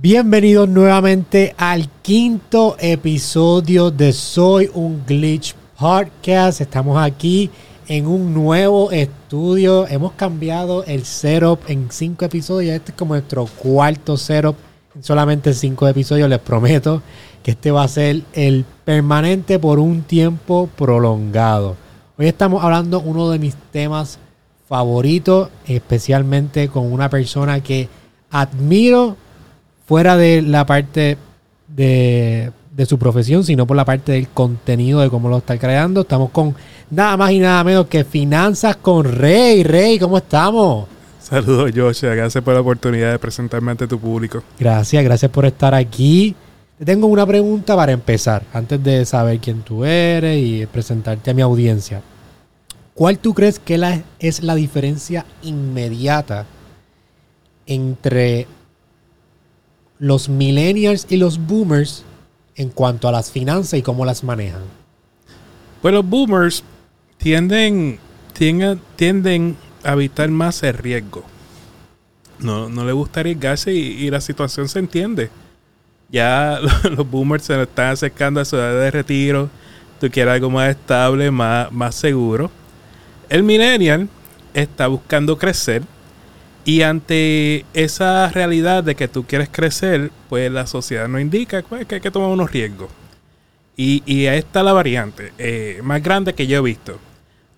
Bienvenidos nuevamente al quinto episodio de Soy un Glitch Podcast. Estamos aquí en un nuevo estudio. Hemos cambiado el setup en cinco episodios. Este es como nuestro cuarto setup en solamente cinco episodios. Les prometo que este va a ser el permanente por un tiempo prolongado. Hoy estamos hablando uno de mis temas favoritos, especialmente con una persona que admiro fuera de la parte de, de su profesión, sino por la parte del contenido de cómo lo está creando. Estamos con nada más y nada menos que Finanzas con Rey. Rey, ¿cómo estamos? Saludos, Joshua. Gracias por la oportunidad de presentarme ante tu público. Gracias, gracias por estar aquí. Te tengo una pregunta para empezar, antes de saber quién tú eres y presentarte a mi audiencia. ¿Cuál tú crees que la- es la diferencia inmediata entre los millennials y los boomers en cuanto a las finanzas y cómo las manejan? Pues los boomers tienden, tienden, a evitar más el riesgo. No, no les gusta arriesgarse y, y la situación se entiende. Ya los boomers se están acercando a su edad de retiro. Tú quieres algo más estable, más, más seguro. El millennial está buscando crecer y ante esa realidad de que tú quieres crecer, pues la sociedad nos indica pues, que hay que tomar unos riesgos. Y, y ahí está la variante eh, más grande que yo he visto.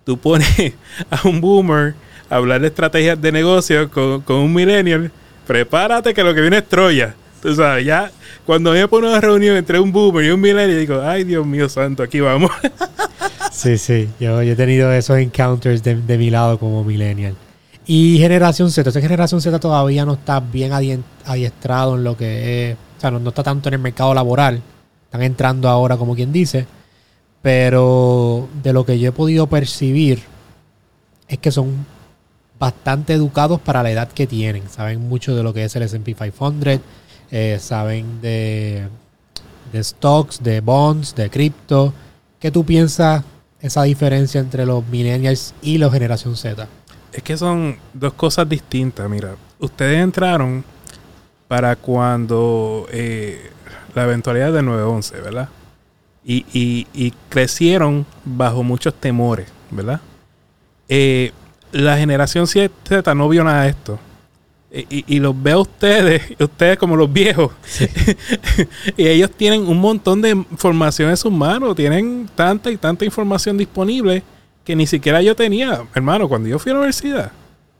Tú pones a un boomer a hablar de estrategias de negocio con, con un millennial, prepárate que lo que viene es Troya. Tú sabes, ya cuando me pone una reunión entre un boomer y un millennial, digo, ay Dios mío santo, aquí vamos. Sí, sí, yo, yo he tenido esos encounters de, de mi lado como millennial. Y generación Z, esa generación Z todavía no está bien adiestrado en lo que es, o sea, no, no está tanto en el mercado laboral, están entrando ahora como quien dice, pero de lo que yo he podido percibir es que son bastante educados para la edad que tienen, saben mucho de lo que es el S&P 500, eh, saben de, de stocks, de bonds, de cripto. ¿Qué tú piensas esa diferencia entre los millennials y la generación Z? Es que son dos cosas distintas. Mira, ustedes entraron para cuando eh, la eventualidad del 9-11, ¿verdad? Y, y- y crecieron bajo muchos temores, ¿verdad? Eh, la generación Z no vio nada de esto. Y, y- y los veo a ustedes, ustedes como los viejos. y ellos tienen un montón de información en sus manos. Tienen tanta y tanta información disponible que ni siquiera yo tenía. Hermano, cuando yo fui a la universidad,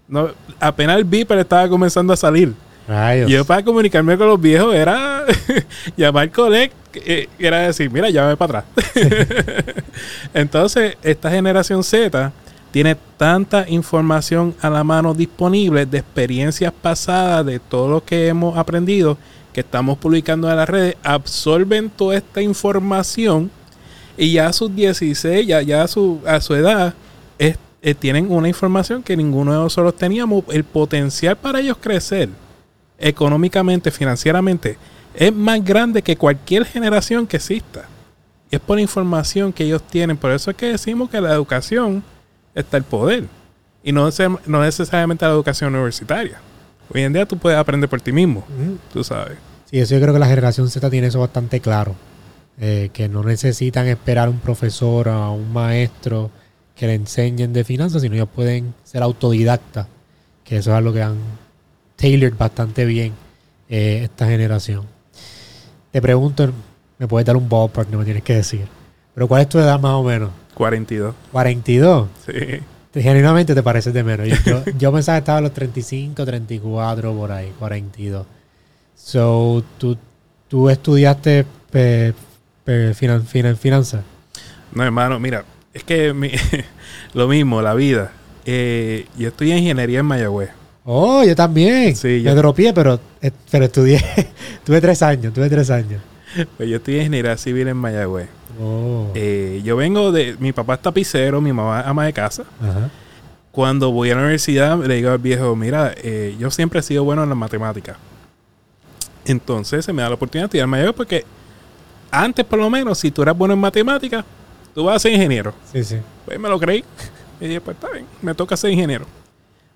no, apenas el Viper estaba comenzando a salir. Rayos. Yo para comunicarme con los viejos era llamar al coleg, eh, era decir, mira, llámame para atrás. Entonces, esta generación Z tiene tanta información a la mano disponible de experiencias pasadas, de todo lo que hemos aprendido, que estamos publicando en las redes, absorben toda esta información y ya a sus 16, ya, ya a, su, a su edad, es- eh, tienen una información que ninguno de nosotros teníamos. El potencial para ellos crecer económicamente, financieramente, es más grande que cualquier generación que exista. Y es por la información que ellos tienen. Por eso es que decimos que la educación está el poder. Y no, no necesariamente la educación universitaria. Hoy en día tú puedes aprender por ti mismo, Ujú. tú sabes. Sí, eso yo creo que la generación Z tiene eso bastante claro. Eh, que no necesitan esperar un profesor o a un maestro que le enseñen de finanzas, sino ellos pueden ser autodidactas. Que eso es algo que han tailored bastante bien eh, esta generación. Te pregunto, me puedes dar un ballpark, no me tienes que decir. Pero ¿cuál es tu edad más o menos? 42. 42. Sí. Te- Genuinamente te pareces de menos. Yo, yo, pensaba que estaba a los 35, 34, por ahí, 42. So, tú, tú estudiaste pe- pe- finan- finan- finanzas. No, hermano, mira, es que mi- lo mismo, la vida. Eh, yo estudié ingeniería en Mayagüez. Oh, yo también. Sí, Me yo- dropié, pero, eh, pero estudié. tuve tres años, tuve tres años. Pues yo estudié ingeniería civil en Mayagüez. Oh. Eh, yo vengo de. Mi papá es tapicero, mi mamá es ama de casa. Ajá. Cuando voy a la universidad, le digo al viejo: Mira, eh, yo siempre he sido bueno en las matemáticas. Entonces se me da la oportunidad de estudiar en Mayagüez porque antes, por lo menos, si tú eras bueno en matemáticas, tú vas a ser ingeniero. Sí, sí. Pues me lo creí. Y dije, pues está bien, me toca ser ingeniero.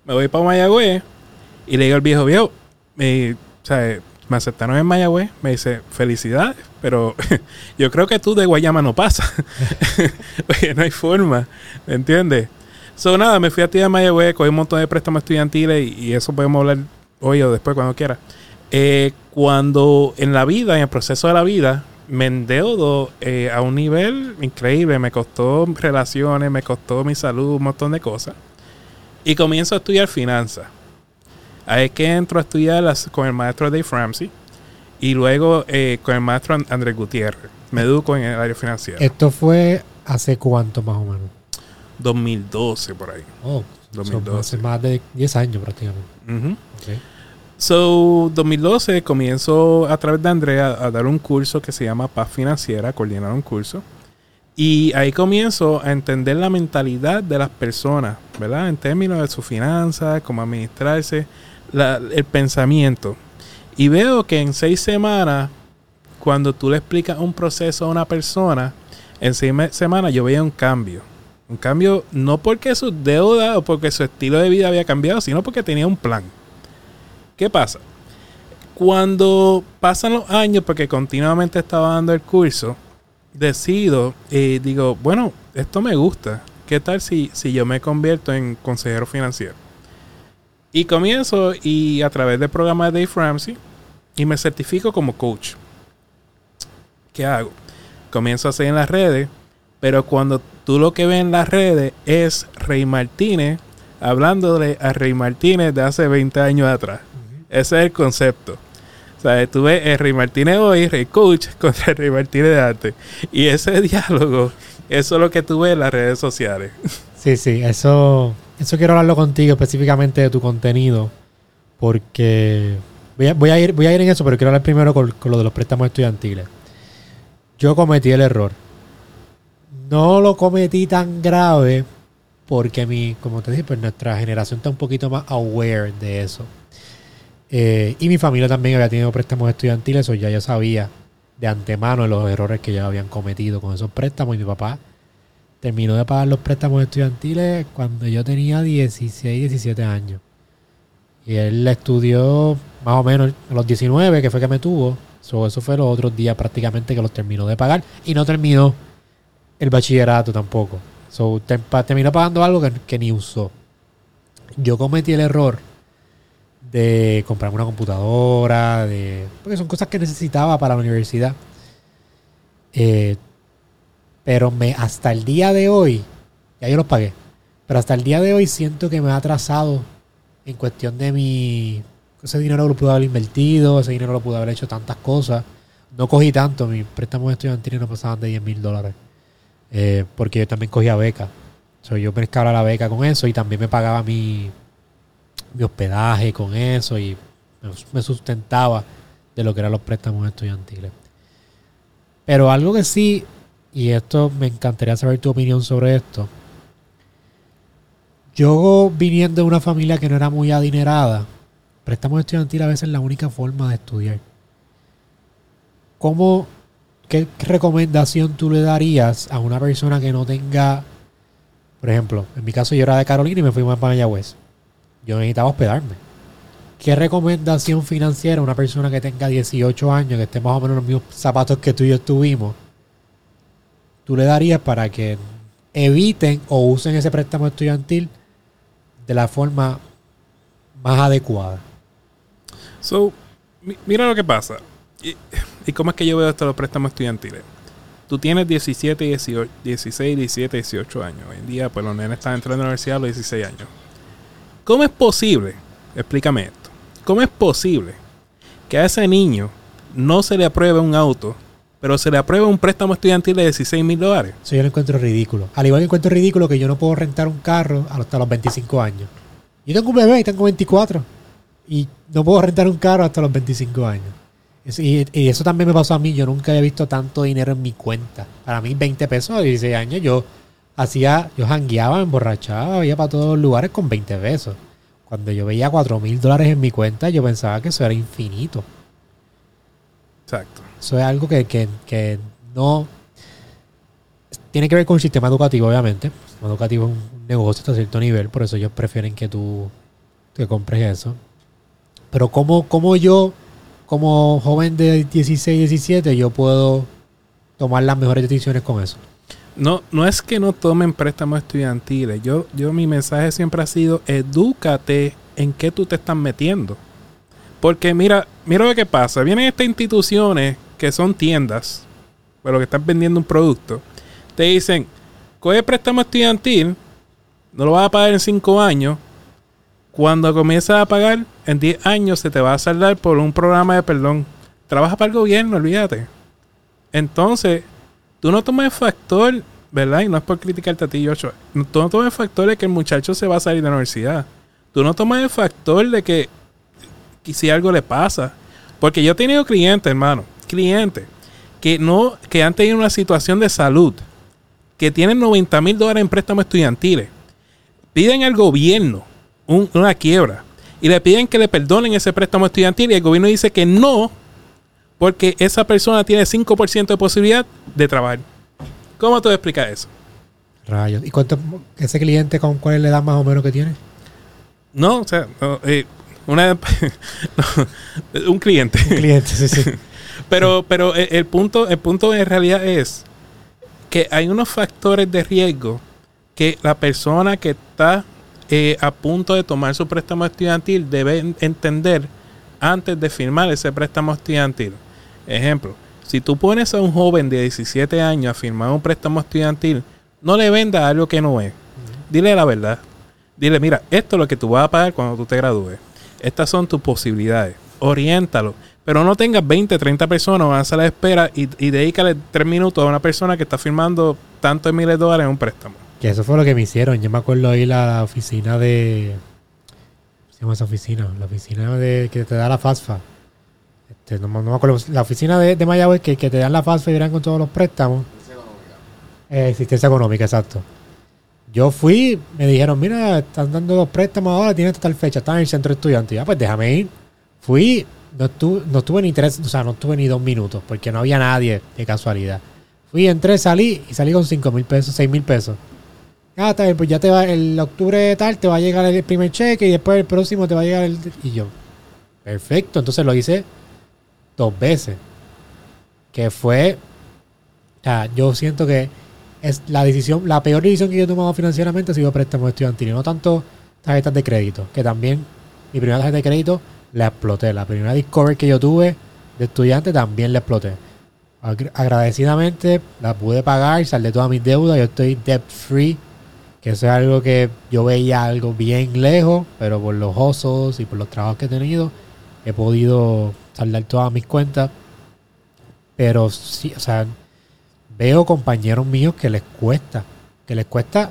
Me voy para Mayagüez y le digo al viejo, viejo, eh, o sea, Me aceptaron en Mayagüez. Me dice, felicidades, pero yo creo que tú de Guayama no pasas. Oye, no hay forma, ¿me entiendes? So, nada, me fui a ti de Mayagüez, cogí un montón de préstamos estudiantiles y, y eso podemos hablar hoy o después cuando quiera. Eh, cuando en la vida, en el proceso de la vida, me endeudo eh, a un nivel increíble. Me costó relaciones, me costó mi salud, un montón de cosas. Y comienzo a estudiar finanzas. Ahí es que entro a estudiar las- con el maestro Dave Ramsey y luego eh, con el maestro And- Andrés Gutiérrez. Me educo en el área financiera. Esto fue hace cuánto más o menos. 2012 por ahí. Oh, 2012. son hace más de 10 años prácticamente. Ok. So, 2012 comienzo a través de Andrea a dar un curso que se llama Paz Financiera, coordinar un curso. Y ahí comienzo a entender la mentalidad de las personas, ¿verdad? En términos de sus finanzas, cómo administrarse, el pensamiento. Y veo que en seis semanas, cuando tú le explicas un proceso a una persona, en seis semanas yo veía un cambio. Un cambio no porque su deuda o porque su estilo de vida había cambiado, sino porque tenía un plan. ¿Qué pasa? Cuando pasan los años, porque continuamente estaba dando el curso, decido y digo, bueno, esto me gusta. ¿Qué tal si, si yo me convierto en consejero financiero? Y comienzo y a través del programa de Dave Ramsey y me certifico como coach. ¿Qué hago? Comienzo a hacer en las redes, pero cuando tú lo que ves en las redes es Rey Martínez hablándole a Rey Martínez de hace 20 años atrás. Ese es el concepto. O sea, tú ves el Rey Martínez hoy, Rey Coach, contra el Rey Martínez de antes. Y ese diálogo, eso es lo que tú ves en las redes sociales. Sí, sí, eso, eso quiero hablarlo contigo específicamente de tu contenido, porque voy a, a ir, voy a ir en eso, pero quiero hablar primero con, con lo de los préstamos estudiantiles. Yo cometí el error. No lo cometí tan grave porque mi, como te dije, pues nuestra generación está un poquito más aware de eso. Eh, y mi familia también había tenido préstamos estudiantiles, o ya yo sabía de antemano los errores que ya habían cometido con esos préstamos. Y mi papá terminó de pagar los préstamos estudiantiles cuando yo tenía 16, 17 años. Y él estudió más o menos a los 19, que fue que me tuvo. So, eso fue los otros días prácticamente que los terminó de pagar. Y no terminó el bachillerato tampoco. So, terminó pagando algo que ni usó. Yo cometí el error de comprarme una computadora, de porque son cosas que necesitaba para la universidad. Eh, pero me hasta el día de hoy, ya yo los pagué, pero hasta el día de hoy siento que me ha atrasado en cuestión de mi... Ese dinero lo pude haber invertido, ese dinero lo pude haber hecho tantas cosas. No cogí tanto, mis préstamos estudiantiles no pasaban de 10 mil dólares. Eh, porque yo también cogía beca. So, yo pescaba la beca con eso y también me pagaba mi, mi hospedaje con eso y me- sustentaba de lo que eran los préstamos estudiantiles. Pero algo que sí, y esto me encantaría saber tu opinión sobre esto. Yo viniendo de una familia que no era muy adinerada, préstamos estudiantiles a veces es la única forma de estudiar. ¿Cómo, qué recomendación tú le darías a una persona que no tenga, por ejemplo, en mi caso yo era de Carolina y me fui a Mayagüez. Yo necesitaba hospedarme. ¿Qué recomendación financiera una persona que tenga 18 años, que esté más o menos en los mismos zapatos que tú y yo estuvimos, tú le darías para que eviten o usen ese préstamo estudiantil de la forma más adecuada? So, mi- mira lo que pasa. Y, cómo es que yo veo de los préstamos estudiantiles. Tú tienes 17, 18, 16, 17, 18 años. Hoy en día, pues los nenes están entrando a la universidad a los 16 años. ¿Cómo es posible? Explícame esto. ¿Cómo es posible que a ese niño no se le apruebe un auto, pero se le apruebe un préstamo estudiantil de 16 mil dólares? Eso yo lo encuentro ridículo. Al igual que encuentro ridículo que yo no puedo rentar un carro hasta los 25 años. Yo tengo un bebé y tengo 24. Y no puedo rentar un carro hasta los 25 años. Y eso también me pasó a mí. Yo nunca había visto tanto dinero en mi cuenta. Para mí, 20 pesos a 16 años, yo hacía, yo jangueaba, me emborrachaba, iba para todos los lugares con 20 pesos. Cuando yo veía 4 mil dólares en mi cuenta, yo pensaba que eso era infinito. Exacto. Eso es algo que, que- que no tiene que ver con el sistema educativo, obviamente. El sistema educativo es un negocio hasta cierto nivel, por eso ellos prefieren que tú te compres eso. Pero ¿cómo, cómo yo como joven de 16, 17, yo puedo tomar las mejores decisiones con eso. No, no es que no tomen préstamos estudiantiles. Yo, yo mi mensaje siempre ha sido edúcate en qué tú te estás metiendo. Porque mira, mira lo que pasa. Vienen estas instituciones que son tiendas, pero que están vendiendo un producto. Te dicen, coge préstamo estudiantil, no lo vas a pagar en 5 años. Cuando comienzas a pagar, en 10 años se te va a saldar por un programa de perdón. Trabaja para el gobierno, olvídate. Entonces, tú no tomas el factor, ¿verdad? Y no es por criticarte a ti, Joshua. Tú no tomas el factor de que el muchacho se va a salir de la universidad. Tú no tomas el factor de que, si algo le pasa. Porque yo he tenido clientes, hermano, clientes, que no, que han tenido una situación de salud, que tienen 90 mil dólares en préstamos estudiantiles, piden al gobierno un- una quiebra y le piden que le perdonen ese préstamo estudiantil y el gobierno dice que no, porque esa persona tiene 5% de posibilidad de trabajar. ¿Cómo tú explicas eso? Rayos. ¿Y cuánto ese cliente con cuál le da más o menos que tiene? No, o sea, no, eh, una, no, un cliente. Un cliente, sí, sí. Pero, pero el, el punto, el punto en realidad es que hay unos factores de riesgo que la persona que está eh, a punto de tomar su préstamo estudiantil debe en- entender antes de firmar ese préstamo estudiantil. Ejemplo, si tú pones a un joven de 17 años a firmar un préstamo estudiantil, no le venda algo que no es. Dile la verdad. Dile, mira, esto es lo que tú vas a pagar cuando tú te gradúes. Estas son tus posibilidades. Oriéntalo. Pero no tengas 20, 30 personas, vas a la espera y, y dedícale 3 minutos a una persona que está firmando tantos miles de dólares en un préstamo. Que eso fue lo que me hicieron. Yo me acuerdo ir a la oficina de. ¿Cómo se llama esa oficina? La oficina de que te da la FASFA. Este, no, no me acuerdo. La oficina de, de Mayagüez que, que te dan la FASFA y verán con todos los préstamos. Eh, existencia económica, exacto. Yo fui, me dijeron, mira, están dando los préstamos ahora, tienen hasta tal fecha, están en el centro estudiante. Ya, pues déjame ir. Fui, no estuve, no estuve ni tres, o sea, no estuve ni dos minutos, porque no había nadie de casualidad. Fui, entré, salí y salí con cinco mil pesos, seis mil pesos. Ah, está bien, pues ya te va, el octubre tal, te va a llegar el primer cheque y después el próximo te va a llegar el... Y yo, perfecto, entonces lo hice dos veces. Que fue, sea, yo siento que es la decisión, la peor decisión que yo he tomado financieramente ha sido préstamos estudiantiles, no tanto tarjetas de crédito, que también mi primera tarjeta de crédito la exploté, la primera Discover que yo tuve de estudiante también la exploté. Agra- Agradecidamente la pude pagar, saldé todas mis deudas, yo estoy debt free, que eso es algo que yo veía algo bien lejos, pero por los osos y por los trabajos que he tenido, he podido saldar todas mis cuentas. Pero sí, o sea, veo compañeros míos que les cuesta, que les cuesta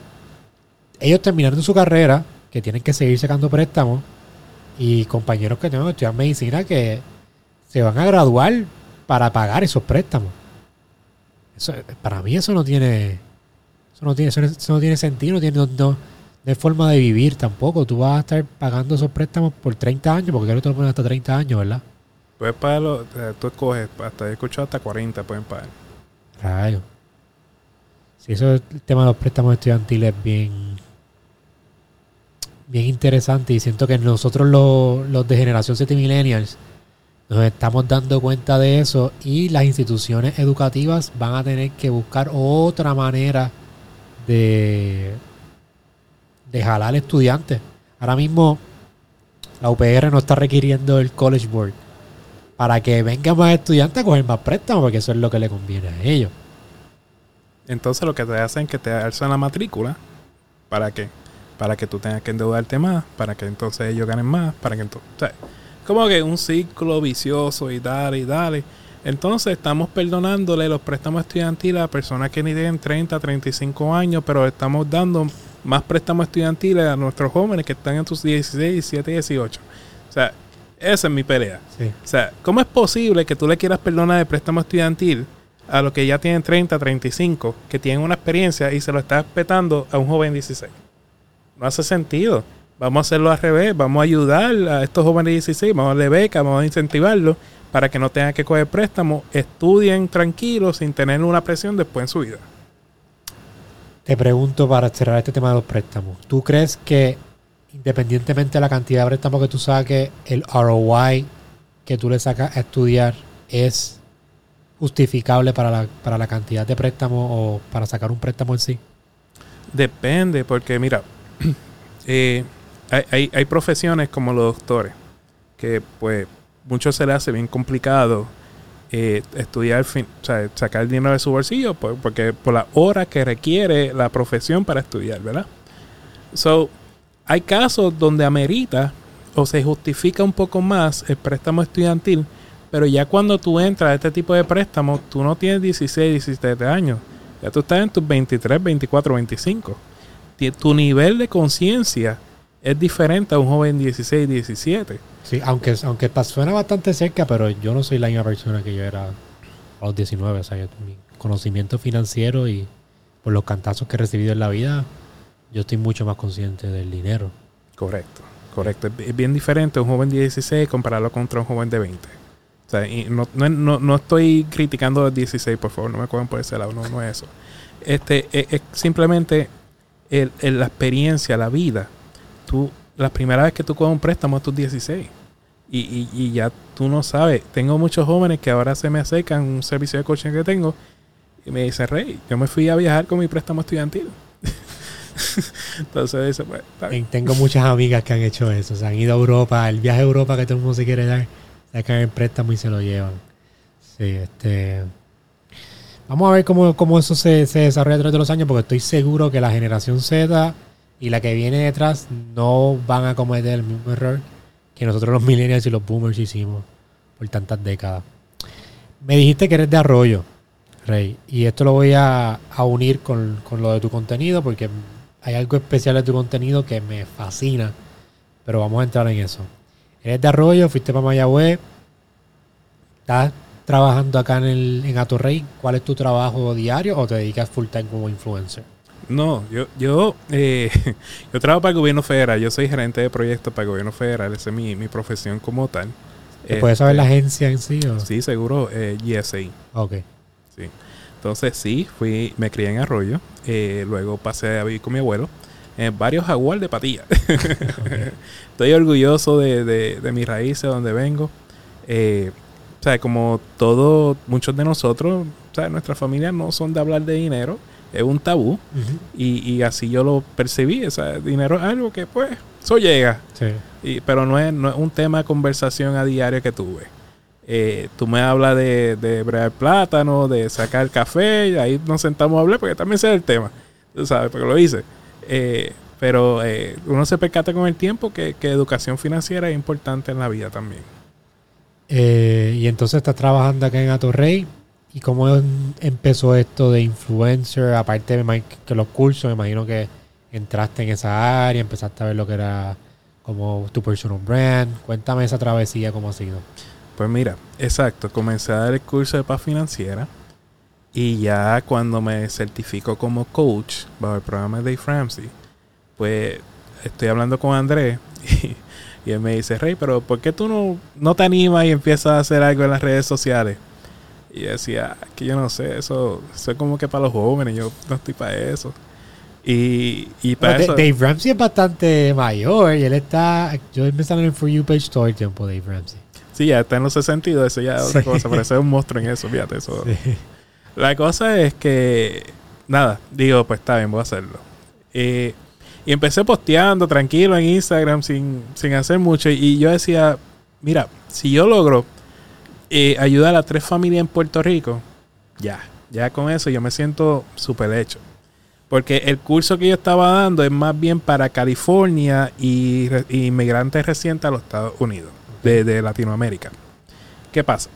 ellos terminando su carrera, que tienen que seguir sacando préstamos, y compañeros que tengo que estudiar medicina que se van a graduar para pagar esos préstamos. Eso, para mí eso no tiene, eso no tiene, eso no, tiene sentido, no tiene no, no- forma de vivir tampoco. Tú vas a estar pagando esos préstamos por 30 años, porque creo que te lo hasta 30 años, ¿verdad? Puedes pagarlo, tú escoges, hasta he escuchado hasta 40 pueden pagar. Rayo. Sí, eso es el tema de los préstamos estudiantiles es bien, bien interesante y siento que nosotros los, los de generación 7 millennials nos estamos dando cuenta de eso y las instituciones educativas van a tener que buscar otra manera de, de jalar estudiantes. Ahora mismo la UPR no está requiriendo el College Board para que vengan más estudiantes a coger más préstamos porque eso es lo que le conviene a ellos. Entonces lo que te hacen es que te alzan la matrícula. ¿Para qué? Para que tú tengas que endeudarte más, para que entonces ellos ganen más, para que entonces... O sea, como que un ciclo vicioso y dale y dale. Entonces estamos perdonándole los préstamos estudiantiles a personas que ni tienen 30, 35 años, pero estamos dando más préstamos estudiantiles a nuestros jóvenes que están en sus 16, 17, 18. O sea, esa es mi pelea. Sí. O sea, ¿cómo es posible que tú le quieras perdonar el préstamo estudiantil a los que ya tienen 30, 35, que tienen una experiencia y se lo estás petando a un joven de 16? No hace sentido. Vamos a hacerlo al revés. Vamos a ayudar a estos jóvenes de 16, vamos a darle beca, vamos a incentivarlos para que no tengan que coger préstamos, estudien tranquilos sin tener una presión después en su vida. Te pregunto para cerrar este tema de los préstamos. ¿Tú crees que independientemente de la cantidad de préstamos que tú saques, el ROI que tú le sacas a estudiar es justificable para la, para la cantidad de préstamo o para sacar un préstamo en sí? Depende, porque mira, eh, hay, hay, hay profesiones como los doctores, que pues mucho se le hace bien complicado eh, estudiar, fin, o sea, sacar el dinero de su bolsillo, por- porque por la hora que requiere la profesión para estudiar, ¿verdad? So, hay casos donde amerita o se justifica un poco más el préstamo estudiantil, pero ya cuando tú entras a este tipo de préstamo, tú no tienes 16, 17 años, ya tú estás en tus 23, 24, 25. Ti- Tu nivel de conciencia es diferente a un joven 16, 17. Sí, aunque, aunque suena bastante cerca, pero yo no soy la misma persona que yo era a los 19. O sea, mi conocimiento financiero y por los cantazos que he recibido en la vida, yo estoy mucho más consciente del dinero. Correcto, correcto. Es bi- Es bien diferente un joven de 16 compararlo contra un joven de 20. O sea, y no, no, no, estoy criticando a los 16, por favor, no me cojan por ese lado, no, no es eso. Este, es, es simplemente la experiencia, la vida. Tú, la primera vez que tú coges un préstamo a tus 16. Y, y, y ya tú no sabes. Tengo muchos jóvenes que ahora se me acercan un servicio de coaching que tengo y me dicen, Rey, yo me fui a viajar con mi préstamo estudiantil. Entonces dice, pues, tengo muchas amigas que han hecho eso. Se han ido a Europa, el viaje a Europa que todo el mundo se quiere dar, sacan el préstamo y se lo llevan. Sí, este. Vamos a ver cómo, cómo eso se, se desarrolla través de los años, porque estoy seguro que la generación Z y la que viene detrás no van a cometer el mismo error que nosotros los millennials y los boomers hicimos por tantas décadas. Me dijiste que eres de Arroyo, Rey, y esto lo voy a, a unir con, con lo de tu contenido, porque hay algo especial de tu contenido que me fascina, pero vamos a entrar en eso. Eres de Arroyo, fuiste para Mayagüez, estás trabajando acá en, el, en Atorrey. ¿Cuál es tu trabajo diario o te dedicas full time como influencer? No, yo, yo, eh, yo trabajo para el gobierno federal. Yo soy gerente de proyectos para el gobierno federal. Esa es mi, mi profesión como tal. ¿Te puedes saber la Este, agencia en sí? O? Sí, seguro, eh, GSA. Ok. Sí. Entonces sí, fui, me crié en Arroyo. eh, luego pasé a vivir con mi abuelo. En varios jaguar de patilla. Estoy orgulloso de, de, de mis raíces, de donde vengo. Eh, o sea, como todos, muchos de nosotros, o sea, nuestra familia no son de hablar de dinero. Es un tabú. Y, y así yo lo percibí. O sea, dinero es algo que, pues, eso llega. Sí. Y- pero no es, no es un tema de conversación a diario que tuve. Eh, tú me hablas de, de bregar plátano, de sacar café, y ahí nos sentamos a hablar porque también sé el tema. Tú sabes, porque lo hice. Eh, pero eh, uno se percata con el tiempo que, que educación financiera es importante en la vida también. Eh, y entonces estás trabajando acá en Atorrey. ¿Y cómo em- empezó esto de influencer? Aparte de que los cursos, me imagino que entraste en esa área, empezaste a ver lo que era como tu personal brand. Cuéntame esa travesía, cómo ha sido. Pues mira, exacto, comencé a dar el curso de paz financiera y ya cuando me certifico como coach bajo el programa de Dave Ramsey, pues estoy hablando con Andrés y, y él me dice, Rey, pero ¿por qué tú no, no te animas y empiezas a hacer algo en las redes sociales? Y yo decía, "Ah, que yo no sé, eso, eso es como que para los jóvenes, yo no estoy para eso. Y, y para Bueno, eso... Da- Dave Ramsey es bastante mayor y él está. Yo sale en el For You page todo el tiempo, Dave Ramsey. Sí, ya está en los 62, eso ya es otra Sí. cosa, es un monstruo en eso, fíjate, eso... Sí. La cosa es que, nada, digo, pues está bien, voy a hacerlo. Eh, y empecé posteando tranquilo en Instagram sin, sin hacer mucho. Y yo decía, mira, si yo logro eh, ayudar a tres familias en Puerto Rico, ya, ya con eso yo me siento súper hecho. Porque el curso que yo estaba dando es más bien para California y inmigrantes recientes a los Estados Unidos, de, Latinoamérica. ¿Qué pasa?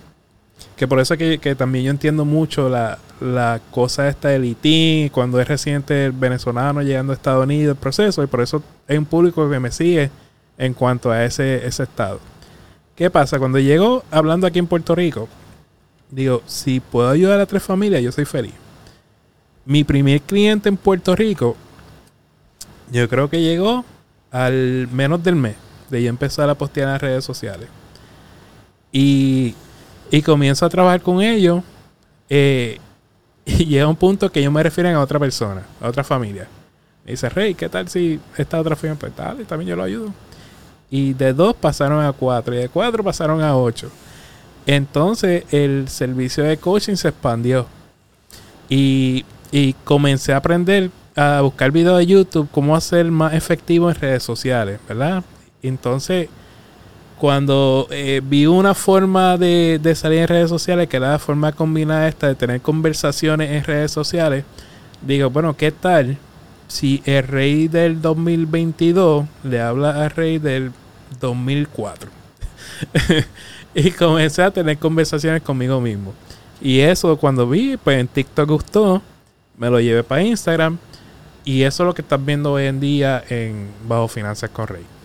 Que por eso es que, que también yo entiendo mucho la, la cosa esta del ITIN, cuando es reciente el venezolano llegando a Estados Unidos, el proceso, y por eso hay un público que me sigue en cuanto a ese, ese estado. ¿Qué pasa? Cuando llego hablando aquí en Puerto Rico, digo, si puedo ayudar a tres familias, yo soy feliz. Mi primer cliente en Puerto Rico, yo creo que llegó al menos del mes de yo empezar a postear en las redes sociales. Y, y comienzo a trabajar con ellos. eh, y llega un punto que ellos me refieren a otra persona, a otra familia. Me dice, Rey, ¿qué tal si esta otra familia? Pues dale, también yo lo ayudo. Y de 2 pasaron a 4. Y de 4 pasaron a 8. Entonces el servicio de coaching se expandió. Y, y comencé a aprender a buscar videos de YouTube cómo hacer más efectivo en redes sociales, ¿verdad? Entonces, cuando eh, vi una forma de, de, salir en redes sociales, que era la forma combinada esta de tener conversaciones en redes sociales, digo, bueno, ¿qué tal si el rey del 2022 le habla al rey del 2004? y comencé a tener conversaciones conmigo mismo. Y eso cuando vi, pues en TikTok gustó, me lo llevé para Instagram y eso es lo que estás viendo hoy en día en Bajo Finanzas con Rey.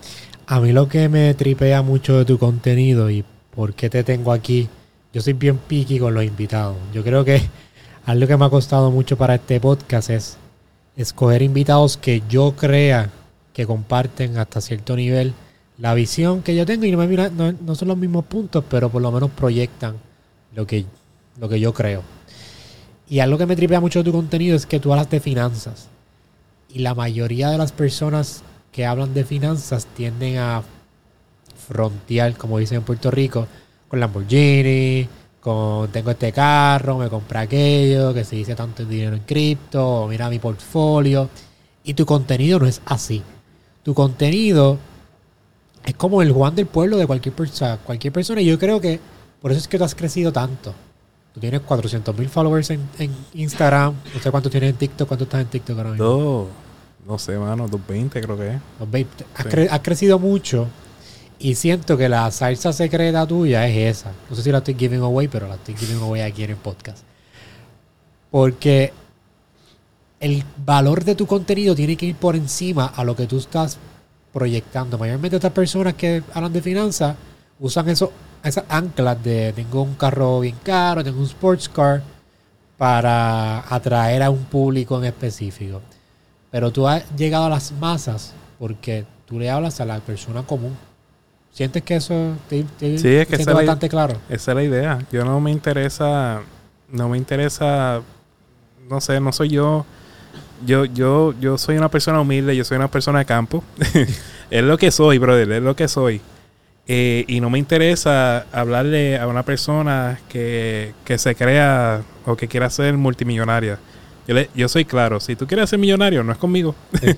A mí lo que me tripea mucho de tu contenido y por qué te tengo aquí, yo soy bien picky con los invitados. Yo creo que algo que me ha costado mucho para este podcast es escoger invitados que yo crea que comparten hasta cierto nivel la visión que yo tengo y no, no, no son los mismos puntos, pero por lo menos proyectan lo que, lo que yo creo. Y algo que me tripea mucho de tu contenido es que tú hablas de finanzas. Y la mayoría de las personas que hablan de finanzas tienden a frontear, como dicen en Puerto Rico, con Lamborghini, con tengo este carro, me compré aquello, que se dice tanto dinero en cripto, mira mi portfolio. Y tu contenido no es así. Tu contenido es como el Juan del pueblo de cualquier persona. Cualquier persona. Y yo creo que por eso es que tú has crecido tanto. Tú tienes 400 mil followers en, Instagram. No sé cuántos tienes en TikTok. ¿Cuántos estás en TikTok ahora mismo? Dos. No sé, mano. 220 creo que es. 220. Has, cre has, crecido mucho. Y siento que la salsa secreta tuya es esa. No sé si la estoy giving away, pero la estoy giving away aquí en el podcast. Porque el valor de tu contenido tiene que ir por encima a lo que tú estás proyectando. Mayormente estas personas que hablan de finanzas usan eso, esas anclas de tengo un carro bien caro, tengo un sports car para atraer a un público en específico. Pero tú has llegado a las masas porque tú le hablas a la persona común. ¿Sientes que eso te, te sí, es que te bastante la, claro? Esa es la idea. Yo no me interesa, no me interesa, no sé, no soy yo yo, yo, yo soy una persona humilde, yo soy una persona de campo. es lo que soy, brother, es lo que soy. Eh, y no me interesa hablarle a una persona que, que, se crea o que quiera ser multimillonaria. Yo, le, yo soy claro, si tú quieres ser millonario, no es conmigo.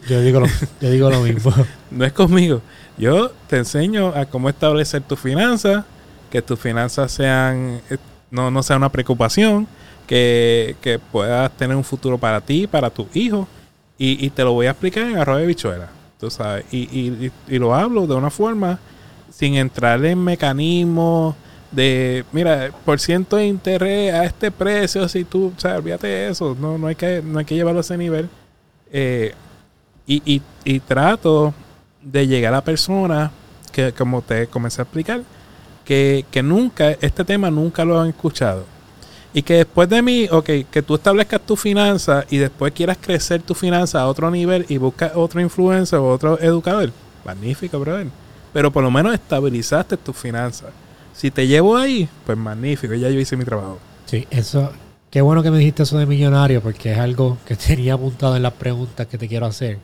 yo, digo lo, yo digo lo mismo. no es conmigo. Yo te enseño a cómo establecer tus finanzas, que tus finanzas sean, no, no sea una preocupación que, que, puedas tener un futuro para ti, para tus hijos. Y, y, te lo voy a explicar en arroz de bichuela. Tú sabes. Y, y, y, lo hablo de una forma sin entrar en mecanismos de, mira, por ciento de interés a este precio, si tú, o sea, olvídate de eso. No, no, hay, que, no hay que llevarlo a ese nivel. Eh, y, y trato de llegar a la persona que, como te comencé a explicar, que, que nunca, este tema nunca lo han escuchado y que después de mí, ok, que tú establezcas tu finanza y después quieras crecer tu finanza a otro nivel y buscas otro influencer o otro educador. Magnífico, brother. Pero por lo menos estabilizaste tus finanzas. Si te llevo ahí, pues magnífico, ya yo hice mi trabajo. Sí, eso, qué bueno que me dijiste eso de millonario, porque es algo que tenía apuntado en las preguntas que te quiero hacer.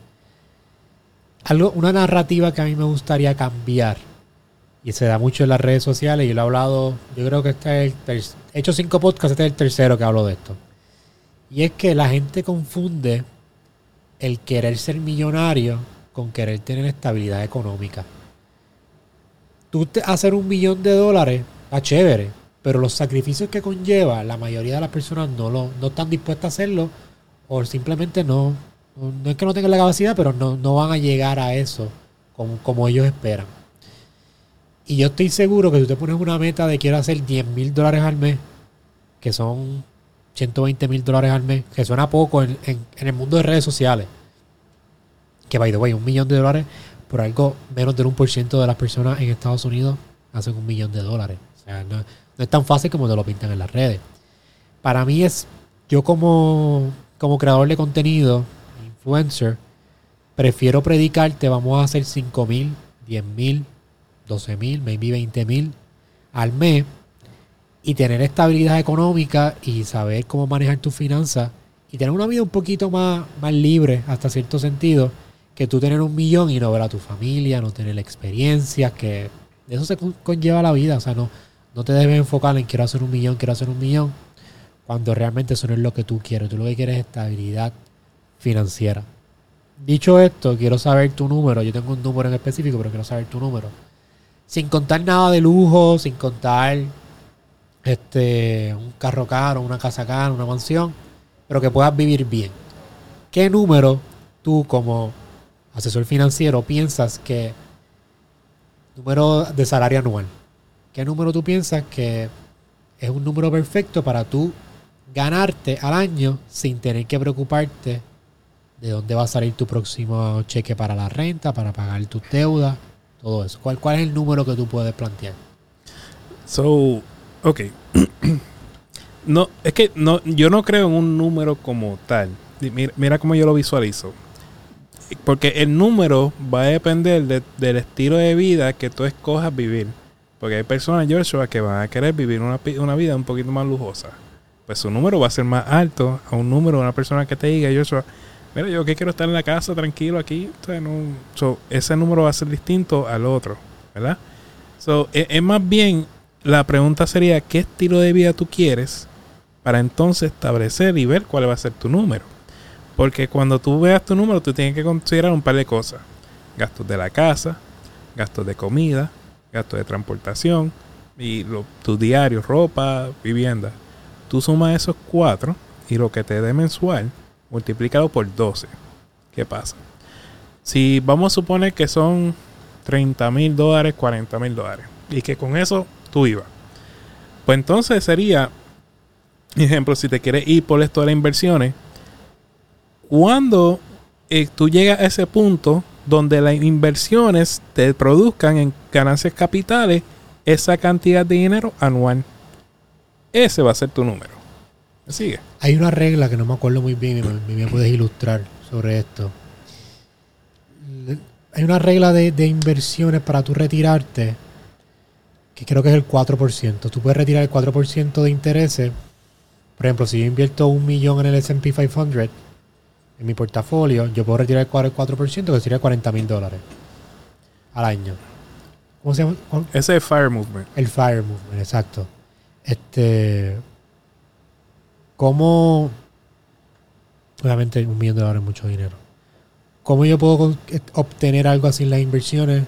Algo, una narrativa que a mí me gustaría cambiar y se da mucho en las redes sociales. Y lo he hablado, yo creo que este es el he hecho cinco podcasts, este es el tercero que hablo de esto. Y es que la gente confunde el querer ser millonario con querer tener estabilidad económica. Tú te, hacer un millón de dólares está chévere, pero los sacrificios que conlleva, la mayoría de las personas no, lo, no están dispuestas a hacerlo o simplemente no, no, es que no tengan la capacidad, pero no, no van a llegar a eso como, como ellos esperan. Y yo estoy seguro que tú te pones una meta de quiero hacer 10 mil dólares al mes, que son 120 mil dólares al mes, que suena poco en, en, en, el mundo de redes sociales. Que, by the way, un millón de dólares por algo menos del 1% de las personas en Estados Unidos hacen un millón de dólares. O sea, no, es tan fácil como te lo pintan en las redes. Para mí es, yo como, como creador de contenido, influencer, prefiero predicarte, vamos a hacer 5 mil, 10 mil, 12 mil, maybe 20 mil al mes y tener estabilidad económica y saber cómo manejar tus finanzas y tener una vida un poquito más, más libre hasta cierto sentido que tú tener un millón y no ver a tu familia, no tener experiencias, que eso se con- conlleva la vida. O sea, no, no te debes enfocar en quiero hacer un millón, quiero hacer un millón, cuando realmente eso no es lo que tú quieres. Tú lo que quieres es estabilidad financiera. Dicho esto, quiero saber tu número. Yo tengo un número en específico, pero quiero saber tu número. Sin contar nada de lujo, sin contar este un carro caro, una casa cara, una mansión, pero que puedas vivir bien. ¿Qué número tú como asesor financiero piensas que número de salario anual? ¿Qué número tú piensas que es un número perfecto para tú ganarte al año sin tener que preocuparte de dónde va a salir tu próximo cheque para la renta, para pagar tus deudas, todo eso? ¿Cuál, cuál es el número que tú puedes plantear? So, ok. no, es que no, yo no creo en un número como tal. Mira, mira cómo yo lo visualizo. Porque el número va a depender de- del estilo de vida que tú escojas vivir. Porque hay personas, Joshua, que van a querer vivir una, una vida un poquito más lujosa. Pues su número va a ser más alto a un número de una persona que te diga, Joshua, mira, yo que quiero estar en la casa tranquilo aquí. O sea, no- so, ese número va a ser distinto al otro, ¿verdad? So, e- es más bien, la pregunta sería, ¿qué estilo de vida tú quieres? Para entonces establecer y ver cuál va a ser tu número. Porque cuando tú veas tu número, tú tienes que considerar un par de cosas. Gastos de la casa, gastos de comida, gastos de transportación y lo, tus diarios, ropa, vivienda. Tú sumas esos cuatro y lo que te dé mensual, multiplícalo por 12. ¿Qué pasa? Si vamos a suponer que son 30 mil dólares, 40 mil dólares y que con eso tú ibas. Pues entonces sería, ejemplo, si te quieres ir por esto de las inversiones, cuando eh, tú llegas a ese punto donde las inversiones te produzcan en ganancias capitales esa cantidad de dinero anual. Ese va a ser tu número. ¿Me sigue? Hay una regla que no me acuerdo muy bien y me, puedes ilustrar sobre esto. Hay una regla de, de inversiones para tú retirarte que creo que es el 4%. Tú puedes retirar el 4% de intereses. Por ejemplo, si yo invierto un millón en el S&P 500 en mi portafolio, yo puedo retirar el 4%, que sería 40 mil dólares al año. ¿Cómo se llama? Ese es Fire Movement. El Fire Movement, exacto. Este. ¿Cómo. Obviamente, un millón de dólares es mucho dinero. ¿Cómo yo puedo eh, obtener algo así en las inversiones,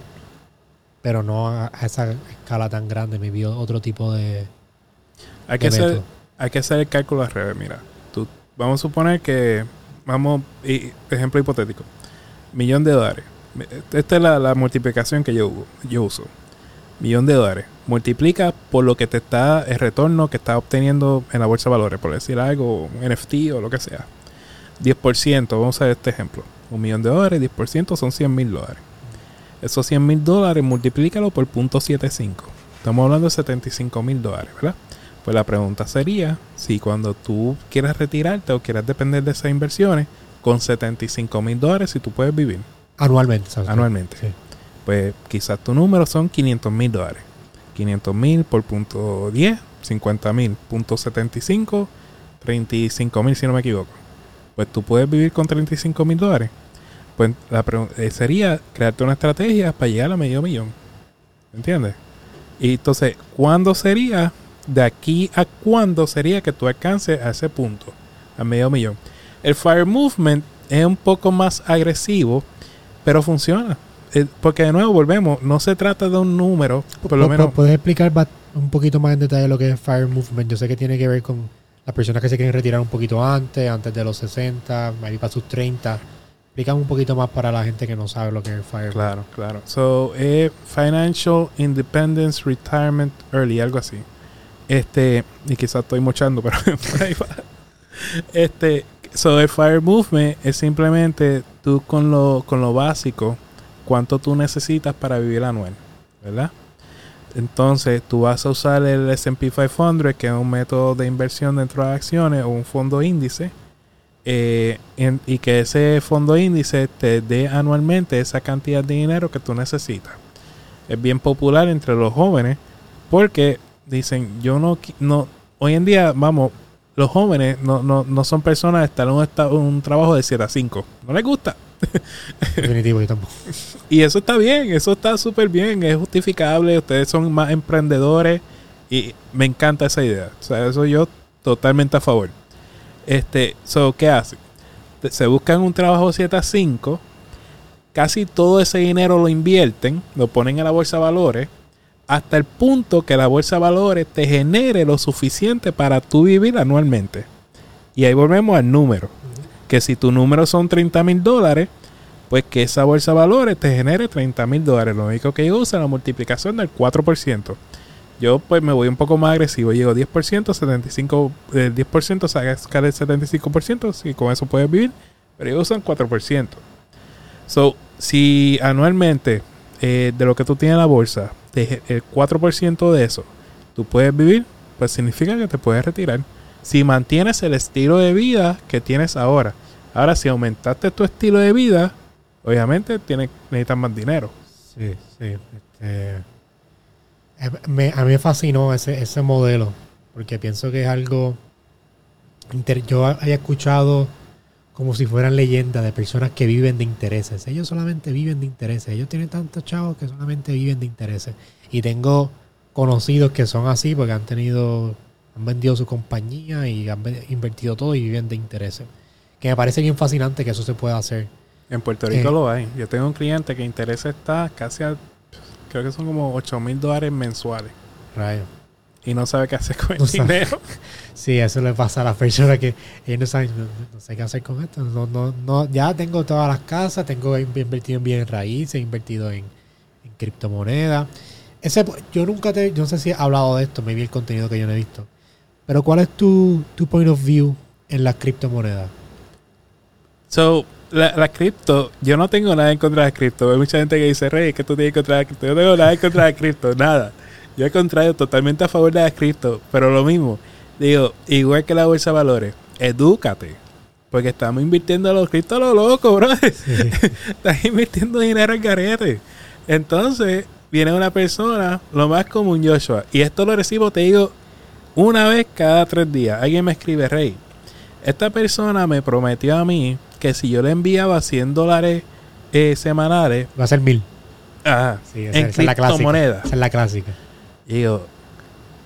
pero no a, esa escala tan grande? Me vio otro tipo de. Hay que, hacer, hay que hacer el cálculo al revés. Mira, tú, vamos a suponer que, vamos, ejemplo hipotético, millón de dólares. Esta es la, la multiplicación que yo, yo uso. Millón de dólares. Multiplica por lo que te está, el retorno que estás obteniendo en la bolsa de valores, por decir algo, un NFT o lo que sea. 10%, vamos a ver este ejemplo. Un millón de dólares, 10% son 100 mil dólares. Esos 100 mil dólares, multiplícalo por .75. Estamos hablando de 75 mil dólares, ¿verdad? Pues la pregunta sería si cuando tú quieras retirarte o quieras depender de esas inversiones, con 75 mil dólares, si tú puedes vivir Anualmente, ¿sabes? anualmente, Sí. pues quizás tu número son 500 mil dólares. 500 mil por punto 10, 50 mil, punto 75, 35 mil si no me equivoco. Pues tú puedes vivir con 35 mil dólares. Pues la pregun- eh, sería crearte una estrategia para llegar a medio millón. ¿Entiendes? Y entonces, ¿cuándo sería? De aquí a cuándo sería que tú alcances a ese punto, a medio millón. El Fire Movement es un poco más agresivo, pero funciona. Eh, Porque de nuevo volvemos, no se trata de un número, por lo ¿Pu- menos. pu- ¿Puedes explicar un poquito más en detalle lo que es Fire Movement? Yo sé que tiene que ver con las personas que se quieren retirar un poquito antes, antes de los 60, maybe para sus 30. Explícame un poquito más para la gente que no sabe lo que es Fire Claro, claro. So, eh, Financial Independence Retirement Early, algo así. Este, y quizás estoy mochando, pero por ahí va. Este, so, el Fire Movement es simplemente tú con lo, con lo básico, cuánto tú necesitas para vivir anual, ¿verdad? Entonces, tú vas a usar el S&P 500, que es un método de inversión dentro de acciones o un fondo índice, eh, y que ese fondo índice te dé anualmente esa cantidad de dinero que tú necesitas. Es bien popular entre los jóvenes porque dicen, yo no, no hoy en día, vamos, los jóvenes no, no, no son personas de estar en un, un trabajo de 7 a 5. No les gusta. Definitivo, yo tampoco. Y eso está bien, eso está súper bien, es justificable, ustedes son más emprendedores y me encanta esa idea. O sea, eso yo totalmente a favor. Este, so, ¿qué hacen? Se buscan un trabajo 7 a 5, casi todo ese dinero lo invierten, lo ponen en la bolsa de valores, hasta el punto que la bolsa de valores te genere lo suficiente para tú vivir anualmente. Y ahí volvemos al número. Que si tu número son 30 mil dólares, pues que esa bolsa de valores te genere 30 mil dólares. Lo único que usa es la multiplicación del 4%. Yo pues me voy un poco más agresivo. Llego 10%, 75, el 10% sacar el 75%, y con eso puedes vivir. Pero ellos usan 4%. So, si anualmente eh, de lo que tú tienes en la bolsa, te- el 4% de eso, tú puedes vivir, pues significa que te puedes retirar. Si mantienes el estilo de vida que tienes ahora. Ahora, si aumentaste tu estilo de vida, obviamente tienes, necesitas más dinero. Sí, sí. este, eh, a mí me fascinó ese, ese modelo, porque pienso que es algo... inter- yo había escuchado como si fueran leyendas de personas que viven de intereses. Ellos solamente viven de intereses. Ellos tienen tantos chavos que solamente viven de intereses. Y tengo conocidos que son así porque han tenido, han vendido su compañía y han ve- invertido todo y viven de intereses. Que me parece bien fascinante que eso se pueda hacer. En Puerto Rico Eh. lo hay. Yo tengo un cliente que interesa está casi a, creo que son como 8 mil dólares mensuales. Rayo. Y no sabe qué hacer con el sabe. dinero. Sí, eso le pasa a las personas que ellos no saben, no, sé qué hacer con esto. No, no, no, ya tengo todas las casas, tengo in- invertido en bienes raíces, he invertido en, en criptomonedas. Ese, yo nunca te, yo no sé si he hablado de esto, me vi el contenido que yo no he visto. Pero ¿cuál es tu, tu point of view en las criptomonedas? So, la, la cripto, yo no tengo nada en contra de cripto. Hay mucha gente que dice, Rey, que tú tienes en contra de cripto. Yo no tengo nada en contra de cripto, nada. Yo al contrario, totalmente a favor de la cripto. Pero lo mismo, digo, igual que la bolsa de valores, edúcate. Porque estamos invirtiendo a los criptos a lo loco, bro. Estás invirtiendo dinero en garete. Entonces, viene una persona, lo más común, Joshua. Y esto lo recibo, te digo, una vez cada tres días. Alguien me escribe, Rey, esta persona me prometió a mí que si yo le enviaba 100 dólares eh, semanales Va a ser mil. ajá, Sí, esa, en esa es la clásica. Esa es la clásica. Y digo,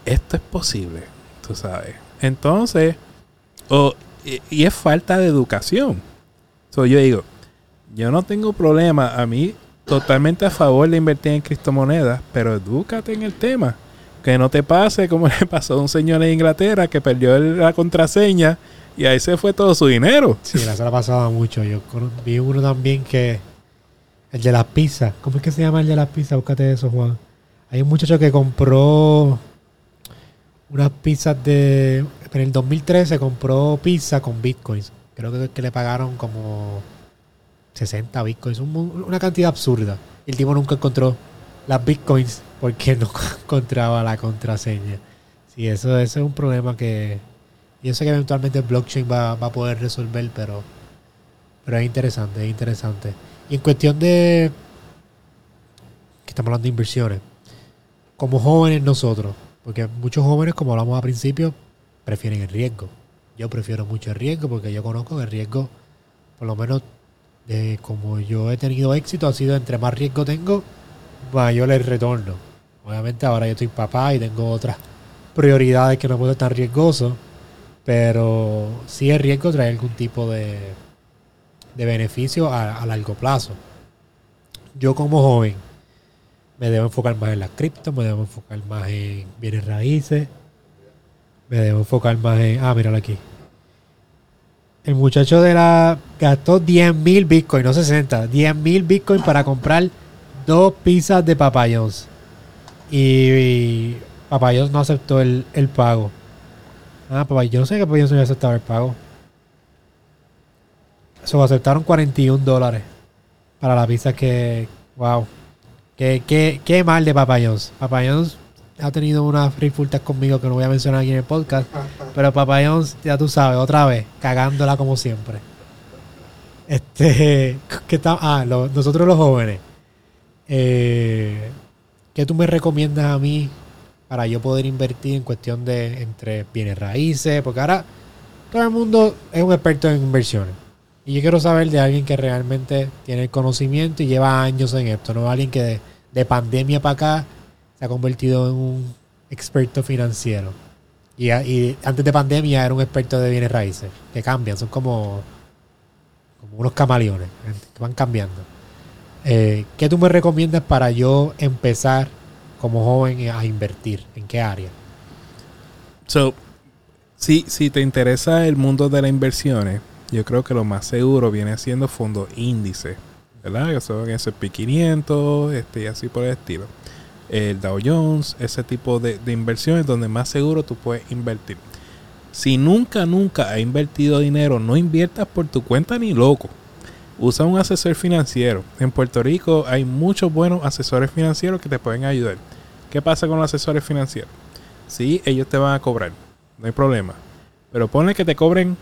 esto es posible, tú sabes. Entonces, o- y, es falta de educación. So, yo digo, yo no tengo problema, a mí totalmente a favor de invertir en criptomonedas, pero edúcate en el tema. Que no te pase como le pasó a un señor en Inglaterra que perdió la contraseña y ahí se fue todo su dinero. Sí, la semana pasada mucho. Yo vi uno también que. El de las pizzas. ¿Cómo es que se llama el de las pizzas? Búscate eso, Juan. Hay un muchacho que compró unas pizzas de. En el 2013 compró pizza con bitcoins. Creo que, le pagaron como 60 bitcoins. un- una cantidad absurda. El tipo nunca encontró las bitcoins porque no encontraba la contraseña. Sí, eso, eso es un problema que. Yo sé que eventualmente el blockchain va, va a poder resolver, pero, pero es interesante, es interesante. Y en cuestión de. que estamos hablando de inversiones. Como jóvenes nosotros, porque muchos jóvenes, como hablamos al principio, prefieren el riesgo. Yo prefiero mucho el riesgo porque yo conozco el riesgo, por lo menos eh, como yo he tenido éxito, ha sido entre más riesgo tengo, mayor el retorno. Obviamente ahora yo estoy papá y tengo otras prioridades que no puedo ser tan riesgoso, pero sí el riesgo trae algún tipo de, de beneficio a largo plazo. Yo como joven me debo enfocar más en las cripto, me debo enfocar más en bienes raíces, me debo enfocar más en... Ah, míralo aquí. El muchacho de la gastó 10 mil bitcoins, no 60, 10 mil bitcoins para comprar dos pizzas de papayos. Y, y Papayos no aceptó el, el pago. Ah, Papayos, yo no sé que Papayos no había aceptado el pago. Eso aceptaron 41 dólares para la pizza que. Wow. Qué, qué, qué mal de Papayos. Papayos ha tenido unas rifultas conmigo que no voy a mencionar aquí en el podcast. Pero Papayos, ya tú sabes, otra vez, cagándola como siempre. Este. ¿qué está? Ah, lo- nosotros los jóvenes. Eh, ¿Qué tú me recomiendas a mí para yo poder invertir en cuestión de entre bienes raíces? Porque ahora todo el mundo es un experto en inversiones. Y yo quiero saber de alguien que realmente tiene el conocimiento y lleva años en esto, no alguien que de, de pandemia para acá se ha convertido en un experto financiero. Y antes de pandemia era un experto de bienes raíces, que cambian, son como, como unos camaleones, que van cambiando. Eh, ¿Qué tú me recomiendas para yo empezar como joven a invertir? ¿En qué área? So, si, si te interesa el mundo de las inversiones, yo creo que lo más seguro viene siendo fondos índice, ¿verdad? Que son S&P 500, este, y así por el estilo. El Dow Jones, ese tipo de, de inversiones donde más seguro tú puedes invertir. Si nunca, nunca has invertido dinero, no inviertas por tu cuenta ni loco. Usa un asesor financiero. En Puerto Rico hay muchos buenos asesores financieros que te pueden ayudar. ¿Qué pasa con los asesores financieros? Sí, ellos te van a cobrar, no hay problema. Pero ponle que te cobren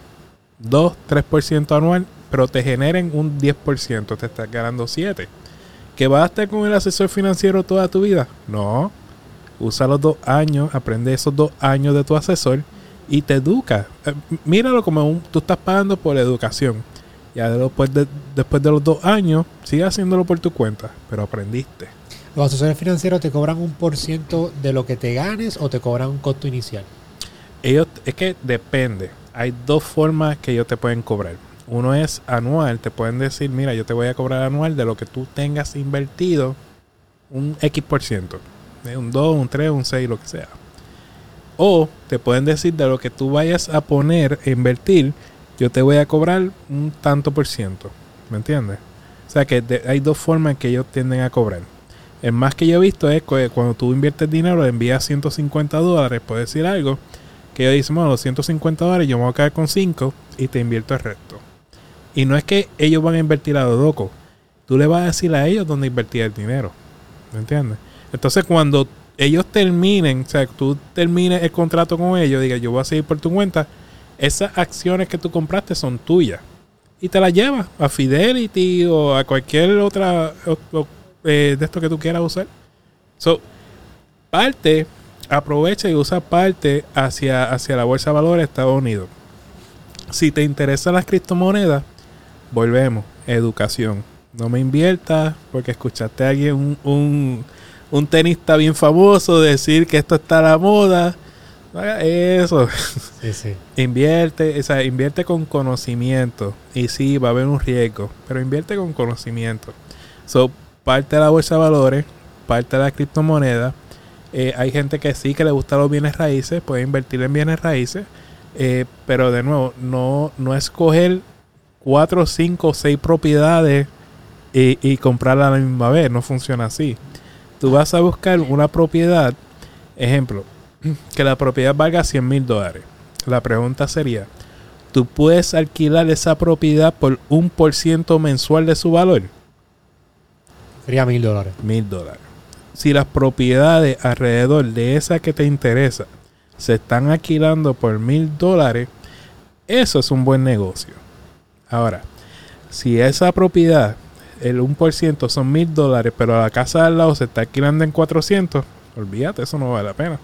2, 3% anual, pero te generen un 10%, te estás ganando 7. ¿Que vas a estar con el asesor financiero toda tu vida? No. Usa los dos años, aprende esos dos años de tu asesor y te educa. Eh, míralo como un, tú estás pagando por educación. Ya después de, después de los dos años, sigue haciéndolo por tu cuenta, pero aprendiste. ¿Los asesores financieros te cobran un por ciento de lo que te ganes o te cobran un costo inicial? Ellos, es que depende. Hay dos formas que ellos te pueden cobrar. Uno es anual. Te pueden decir, mira, yo te voy a cobrar anual de lo que tú tengas invertido un X por ciento. De Un 2, un 3, un 6, lo que sea. O te pueden decir de lo que tú vayas a poner e invertir, yo te voy a cobrar un tanto por ciento. ¿Me entiendes? O sea que hay dos formas que ellos tienden a cobrar. El más que yo he visto es que cuando tú inviertes dinero, envías 150 dólares, por decir algo, que ellos dicen, bueno, los 150 dólares yo me voy a quedar con 5 y te invierto el resto. Y no es que ellos van a invertir a lo loco. Tú le vas a decir a ellos dónde invertir el dinero. ¿Me entiendes? Entonces cuando ellos terminen, o sea, tú termines el contrato con ellos, diga yo voy a seguir por tu cuenta, esas acciones que tú compraste son tuyas. Y te las llevas a Fidelity o a cualquier otra eh, de esto que tú quieras usar. So, parte, aprovecha y usa parte hacia, hacia la bolsa de valores de Estados Unidos. Si te interesan las criptomonedas, volvemos, educación. No me inviertas porque escuchaste a alguien, un, un, un tenista bien famoso, decir que esto está a la moda. No eso. Sí, sí. Invierte, o sea, invierte con conocimiento. Y sí, va a haber un riesgo, pero invierte con conocimiento. So, parte de la bolsa de valores, parte de la criptomoneda. Eh, hay gente que sí que le gusta los bienes raíces, puede invertir en bienes raíces. eh, pero de nuevo, no, no escoger cuatro, cinco, seis propiedades y, y comprarla a la misma vez. No funciona así. Tú vas a buscar una propiedad, ejemplo, que la propiedad valga 100 mil dólares. La pregunta sería, ¿tú puedes alquilar esa propiedad por un por ciento mensual de su valor? Sería mil dólares. Mil dólares. Si las propiedades alrededor de esa que te interesa se están alquilando por mil dólares, eso es un buen negocio. Ahora, si esa propiedad, el 1% son mil dólares, pero la casa al lado se está alquilando en 400, olvídate, eso no vale la pena.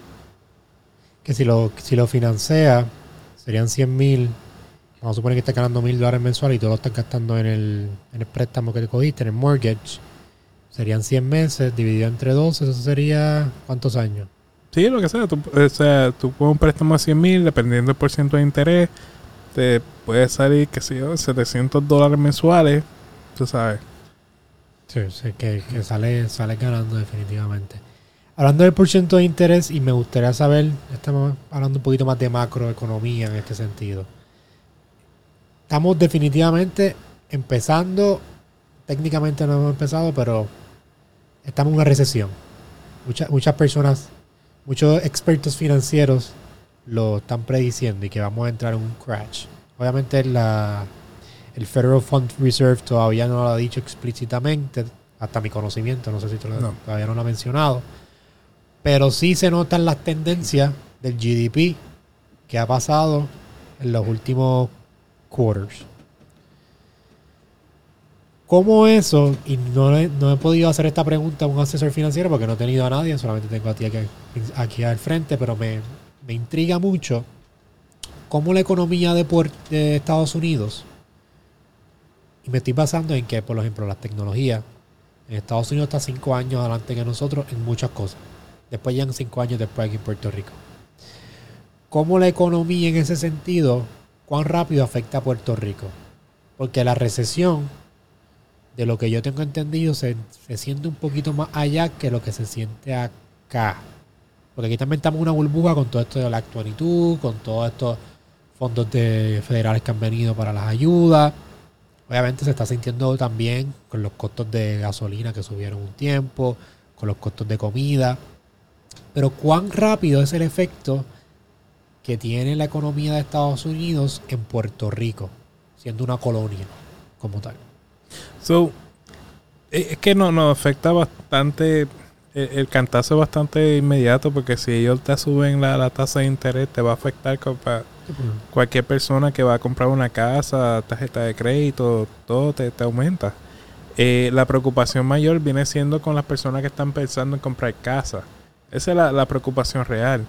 Que si lo, si lo financia, serían 100 mil. Vamos a suponer que estás ganando mil dólares mensuales y tú lo estás gastando en el, en el préstamo que te cogiste, en el mortgage. Serían 100 meses dividido entre 12. Eso sería. ¿Cuántos años? Sí, lo que sea. Tú, o sea, tú pones un préstamo a 100 mil, dependiendo del porcentaje de interés, te puede salir, qué sé yo, 700 dólares mensuales. Tú sabes. Sí, sí, que, que sale, sale ganando definitivamente. Hablando del porcentaje de interés, y me gustaría saber, estamos hablando un poquito más de macroeconomía en este sentido. Estamos definitivamente empezando, técnicamente no hemos empezado, pero estamos en una recesión. Muchas, muchas personas, muchos expertos financieros lo están prediciendo y que vamos a entrar en un crash. Obviamente la, el Federal Fund Reserve todavía no lo ha dicho explícitamente, hasta mi conocimiento, no sé si lo- No. todavía no lo ha mencionado, pero sí se notan las tendencias del GDP que ha pasado en los últimos quarters. ¿Cómo eso? Y no, he- no he podido hacer esta pregunta a un asesor financiero porque no he tenido a nadie, solamente tengo a ti aquí, aquí al frente, pero me, me intriga mucho cómo la economía de, Estados Unidos Y me estoy basando en que, por ejemplo, la tecnología en Estados Unidos está cinco años adelante que nosotros en muchas cosas. Después llegan cinco años después aquí en Puerto Rico. ¿Cómo la economía en ese sentido, cuán rápido afecta a Puerto Rico? Porque la recesión, de lo que yo tengo entendido, se, siente un poquito más allá que lo que se siente acá. Porque aquí también estamos en una burbuja con todo esto de la actualitud, con todos estos fondos de federales que han venido para las ayudas. Obviamente se está sintiendo también con los costos de gasolina que subieron un tiempo, con los costos de comida. Pero cuán rápido es el efecto que tiene la economía de Estados Unidos en Puerto Rico, siendo una colonia como tal. So, eh, es que no, nos afecta bastante el, el cantazo es bastante inmediato porque si ellos te suben la, la tasa de interés te va a afectar con- pa- cualquier persona que va a comprar una casa, tarjeta de crédito, todo te, te aumenta. Eh, la preocupación mayor viene siendo con las personas que están pensando en comprar casa. Esa es la, la preocupación real.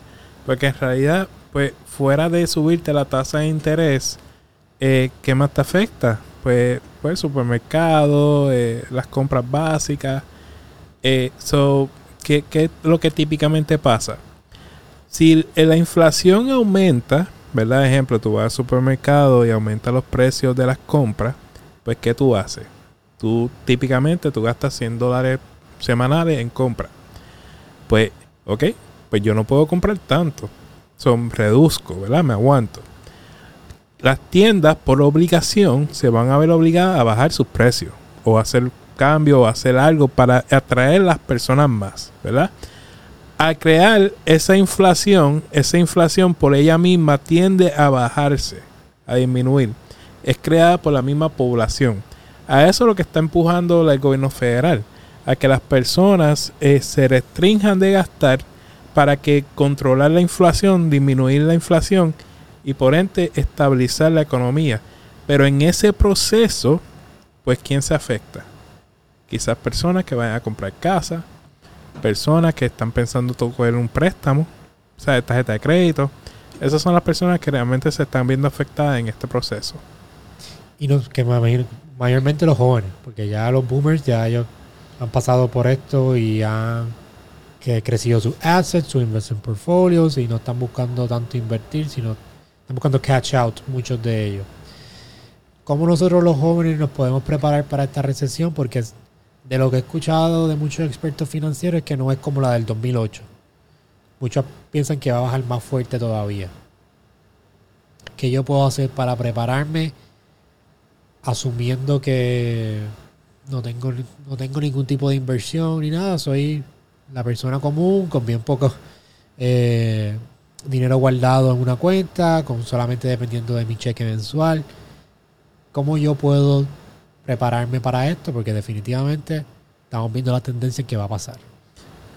Porque en realidad, pues fuera de subirte la tasa de interés, eh, ¿qué más te afecta? Pues, pues supermercado, eh, las compras básicas. Eh, so, ¿qué, ¿Qué es lo que típicamente pasa? Si la inflación aumenta, ¿verdad? Ejemplo, tú vas al supermercado y aumenta los precios de las compras, pues ¿qué tú haces? Tú típicamente tú gastas 100 dólares semanales en compra. Pues, ok, pues yo no puedo comprar tanto. Son reduzco, ¿verdad? Me aguanto. Las tiendas por obligación se van a ver obligadas a bajar sus precios o hacer cambio o hacer algo para atraer las personas más, ¿verdad? Al crear esa inflación, esa inflación por ella misma tiende a bajarse, a disminuir. Es creada por la misma población. A eso es lo que está empujando el gobierno federal, a que las personas eh, se restrinjan de gastar para que controlar la inflación, disminuir la inflación y por ende estabilizar la economía. Pero en ese proceso, pues ¿quién se afecta? Quizás personas que vayan a comprar casa, personas que están pensando coger un préstamo, o sea, de tarjeta de crédito. Esas son las personas que realmente se están viendo afectadas en este proceso. Y nos, que me imagino- mayormente los jóvenes, porque ya los boomers ya ellos han pasado por esto y han que crecido sus assets, sus investment portfolios y no están buscando tanto invertir, sino están buscando catch out muchos de ellos. ¿Cómo nosotros los jóvenes nos podemos preparar para esta recesión? Porque de lo que he escuchado de muchos expertos financieros es que no es como la del 2008. Muchos piensan que va a bajar más fuerte todavía. ¿Qué yo puedo hacer para prepararme asumiendo que no tengo, no tengo ningún tipo de inversión ni nada? Soy la persona común con bien poco eh, dinero guardado en una cuenta, con solamente dependiendo de mi cheque mensual. ¿Cómo yo puedo prepararme para esto? Porque definitivamente estamos viendo la tendencia en que va a pasar.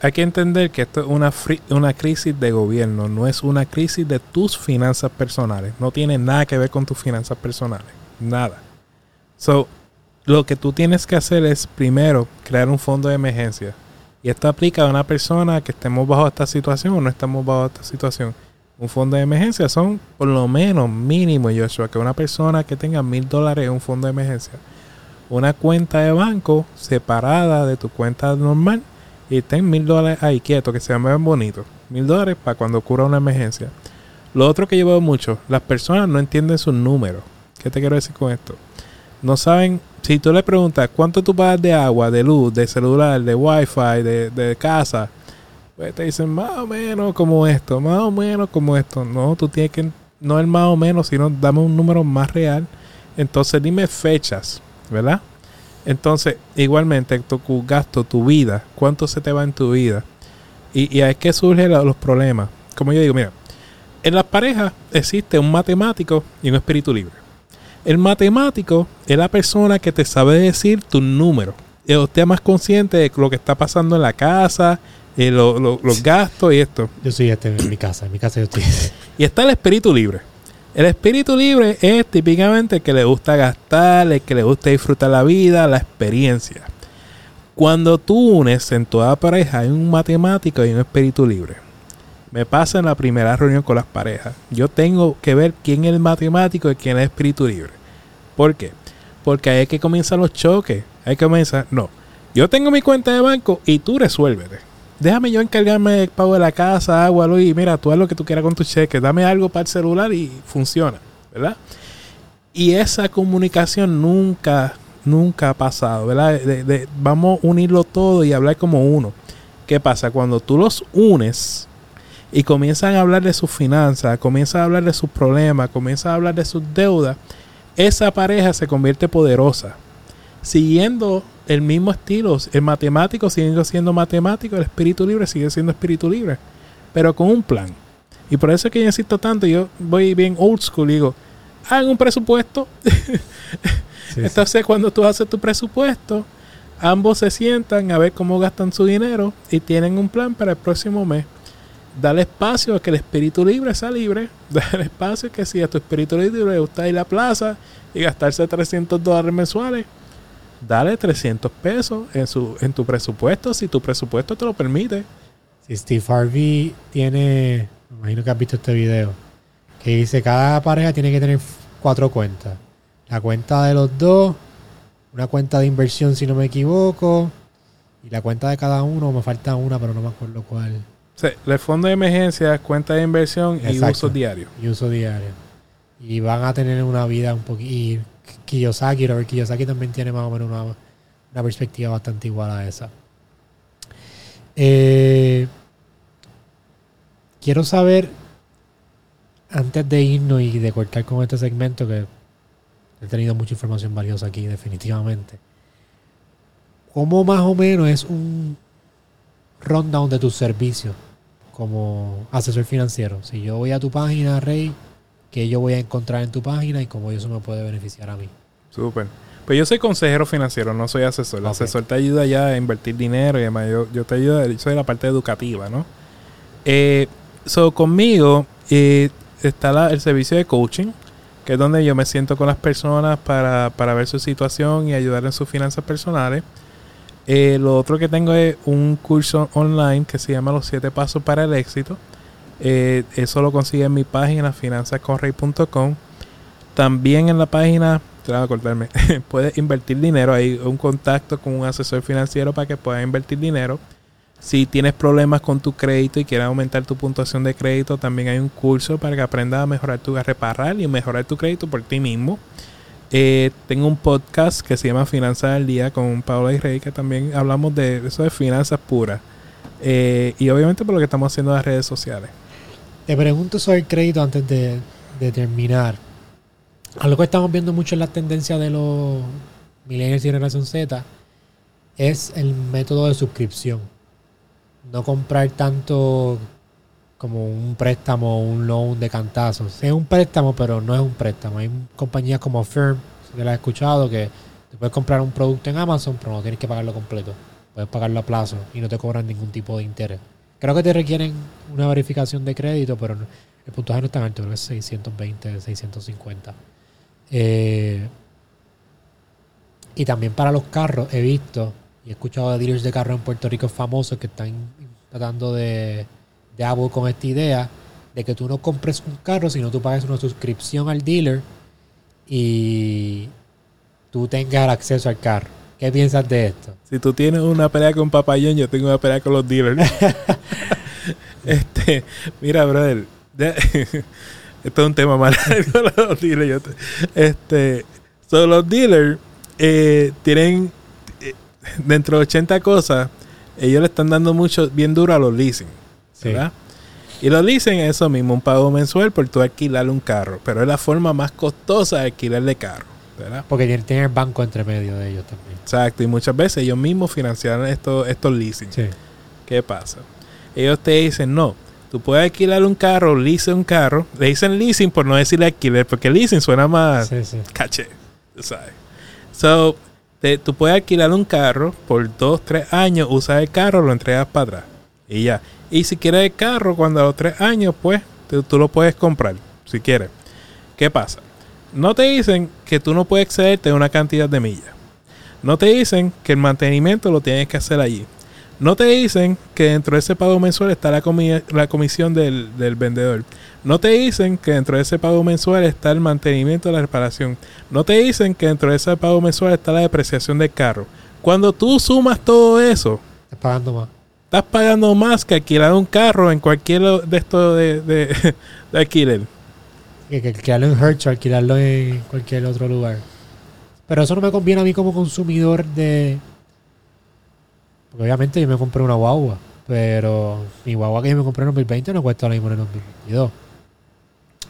Hay que entender que esto es una, una crisis de gobierno, no es una crisis de tus finanzas personales. No tiene nada que ver con tus finanzas personales. Nada. So, lo que tú tienes que hacer es primero crear un fondo de emergencia. Y esto aplica a una persona que estemos bajo esta situación o no estemos bajo esta situación. Un fondo de emergencia son por lo menos mínimo, Joshua, que una persona que tenga mil dólares en un fondo de emergencia. Una cuenta de banco separada de tu cuenta normal y ten mil dólares ahí quieto, que se vean bonitos. Mil dólares para cuando ocurra una emergencia. Lo otro que yo veo mucho, las personas no entienden sus números. ¿Qué te quiero decir con esto? No saben, si tú le preguntas cuánto tú pagas de agua, de luz, de celular, de wifi, de, de casa, pues te dicen más o menos como esto, más o menos como esto. No, tú tienes que, no el más o menos, sino dame un número más real. Entonces dime fechas, ¿verdad? Entonces, igualmente, tu tu gasto, tu vida, cuánto se te va en tu vida. Y, y ahí es que surgen los problemas. Como yo digo, mira, en las parejas existe un matemático y un espíritu libre. El matemático es la persona que te sabe decir tu número. Y usted es más consciente de lo que está pasando en la casa, eh, lo- lo- los gastos y esto. Yo soy este en mi casa, en mi casa yo estoy. Y está el espíritu libre. El espíritu libre es típicamente el que le gusta gastar, el que le gusta disfrutar la vida, la experiencia. Cuando tú unes en toda pareja hay un matemático y un espíritu libre. Me pasa en la primera reunión con las parejas. Yo tengo que ver quién es el matemático y quién es el espíritu libre. ¿Por qué? Porque ahí es que comienzan los choques. Ahí comienza, no, yo tengo mi cuenta de banco y tú resuélvete. Déjame yo encargarme del pago de la casa, agua, luz, y mira, tú haz lo que tú quieras con tu cheque. Dame algo para el celular y funciona, ¿verdad? Y esa comunicación nunca, nunca ha pasado, ¿verdad? vamos a unirlo todo y hablar como uno. ¿Qué pasa? Cuando tú los unes y comienzan a hablar de sus finanzas, comienzan a hablar de sus problemas, comienzan a hablar de sus deudas, esa pareja se convierte poderosa. Siguiendo el mismo estilo, el matemático sigue siendo matemático, el espíritu libre sigue siendo espíritu libre, pero con un plan. Y por eso es que yo insisto tanto, yo voy bien old school y digo, hagan un presupuesto. Entonces cuando tú haces tu presupuesto, ambos se sientan a ver cómo gastan su dinero y tienen un plan para el próximo mes. Dale espacio a que el espíritu libre sea libre. Dale espacio a que si a tu espíritu libre le gusta ir a la plaza y gastarse 300 dólares mensuales, dale 300 pesos en, su, en tu presupuesto si tu presupuesto te lo permite. Si Steve Harvey tiene, me imagino que has visto este video, que dice cada pareja tiene que tener cuatro cuentas. La cuenta de los dos, una cuenta de inversión si no me equivoco, y la cuenta de cada uno, me falta una, pero no me acuerdo cuál. Sí, el fondo de emergencia, cuenta de inversión y uso diario. Y uso diario. Y van a tener una vida un poquito... Y Kiyosaki, Robert Kiyosaki también tiene más o menos una, una perspectiva bastante igual a esa. Eh, quiero saber, antes de irnos y de cortar con este segmento, que he tenido mucha información valiosa aquí, definitivamente. ¿Cómo más o menos es un rundown de tus servicios? Como asesor financiero. Si yo voy a tu página, Rey, que yo voy a encontrar en tu página y cómo eso me puede beneficiar a mí. Súper. Pues yo soy consejero financiero, no soy asesor. El asesor te ayuda ya a invertir dinero y además yo, te ayudo, yo soy la parte educativa, ¿no? Eh, so, conmigo eh, está el servicio de coaching, que es donde yo me siento con las personas para, para ver su situación y ayudar en sus finanzas personales. Eh, lo otro que tengo es un curso online que se llama Los 7 Pasos para el Éxito. Eh, eso lo consigue en mi página finanzasconrey.com. También en la página, te a cortarme, puedes invertir dinero. Hay un contacto con un asesor financiero para que puedas invertir dinero. Si tienes problemas con tu crédito y quieres aumentar tu puntuación de crédito, también hay un curso para que aprendas a mejorar tu, a reparar y mejorar tu crédito por ti mismo. Eh, tengo un podcast que se llama Finanzas al Día con Paola y Rey, que también hablamos de eso de finanzas puras. Eh, y obviamente por lo que estamos haciendo en las redes sociales. Te pregunto sobre el crédito antes de, terminar. Algo que estamos viendo mucho en la tendencia de los millennials y generación Z es el método de suscripción. No comprar tanto como un préstamo o un loan de cantazos. Es un préstamo, pero no es un préstamo. Hay compañías como Firm, que la he escuchado, que te puedes comprar un producto en Amazon, pero no tienes que pagarlo completo. Puedes pagarlo a plazo y no te cobran ningún tipo de interés. Creo que te requieren una verificación de crédito, pero el puntaje no es tan alto, creo que es 620, 650. Eh, y también para los carros he visto y he escuchado de dealers de carros en Puerto Rico famosos que están tratando de de Apple con esta idea de que tú no compres un carro, sino tú pagues una suscripción al dealer y tú tengas acceso al carro. ¿Qué piensas de esto? Si tú tienes una pelea con Papayón, yo tengo una pelea con los dealers. este, mira, brother, esto es un tema más los dealers. este, son los dealers eh, tienen eh, dentro de 80 cosas, ellos le están dando mucho bien duro a los leasing. Y lo dicen eso mismo, un pago mensual por tú alquilar un carro. Pero es la forma más costosa de alquilar de carro. ¿verdad? Porque tienen el banco entre medio de ellos también. Exacto, y muchas veces ellos mismos financian estos, estos leasing. ¿Qué pasa? Ellos te dicen, no, tú puedes alquilar un carro, lease un carro. Le dicen leasing por no decirle alquiler, porque leasing suena más caché, ¿sabes? So, tú puedes alquilar un carro por dos, tres años, usas el carro, lo entregas para atrás. Y ya. Y si quieres el carro, cuando a los tres años, pues tú, lo puedes comprar, si quieres. ¿Qué pasa? No te dicen que tú no puedes excederte de una cantidad de millas. No te dicen que el mantenimiento lo tienes que hacer allí. No te dicen que dentro de ese pago mensual está la, comi- la comisión del, del vendedor. No te dicen que dentro de ese pago mensual está el mantenimiento de la reparación. No te dicen que dentro de ese pago mensual está la depreciación del carro. Cuando tú sumas todo eso, Estás pagando más. Estás pagando más que alquilar un carro en cualquier de estos de, de, alquiler. Que, que alquilarlo en Hertz o alquilarlo en cualquier otro lugar. Pero eso no me conviene a mí como consumidor de... Porque obviamente yo me compré una guagua. Pero mi guagua que yo me compré en 2020 no cuesta lo mismo en el 2022.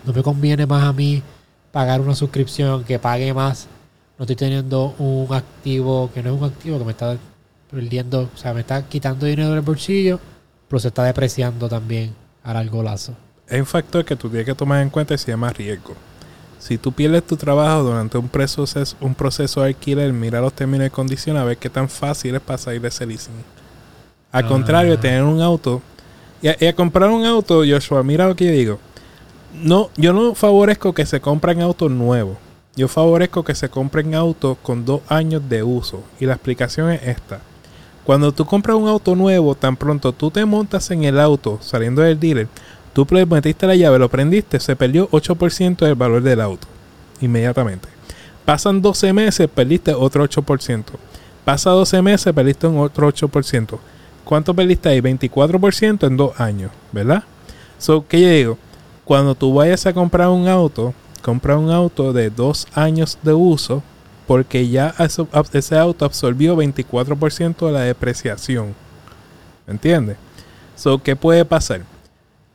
No me conviene más a mí pagar una suscripción que pague más. No estoy teniendo un activo que no es un activo que me está perdiendo, o sea, me está quitando dinero del bolsillo, pero se está depreciando también a largo plazo. Hay un factor que tú tienes que tomar en cuenta y se llama riesgo. Si tú pierdes tu trabajo durante un proceso, un proceso de alquiler, mira los términos y condiciones a ver qué tan fácil es para salir de ese leasing. Al Ah. contrario, tener un auto. Y a, y a comprar un auto, Joshua, mira lo que yo digo. No, yo no favorezco que se compren autos nuevos. Yo favorezco que se compren autos con dos años de uso. Y la explicación es esta. Cuando tú compras un auto nuevo, tan pronto tú te montas en el auto saliendo del dealer, tú metiste la llave, lo prendiste, se perdió 8% del valor del auto. Inmediatamente. Pasan 12 meses, perdiste otro 8%. Pasa 12 meses, perdiste un otro 8%. ¿Cuánto perdiste ahí? 24% en dos años, ¿verdad? So, ¿qué yo digo? Cuando tú vayas a comprar un auto, compra un auto de dos años de uso, porque ya ese auto absorbió 24% de la depreciación. ¿Me entiendes? So, ¿qué puede pasar?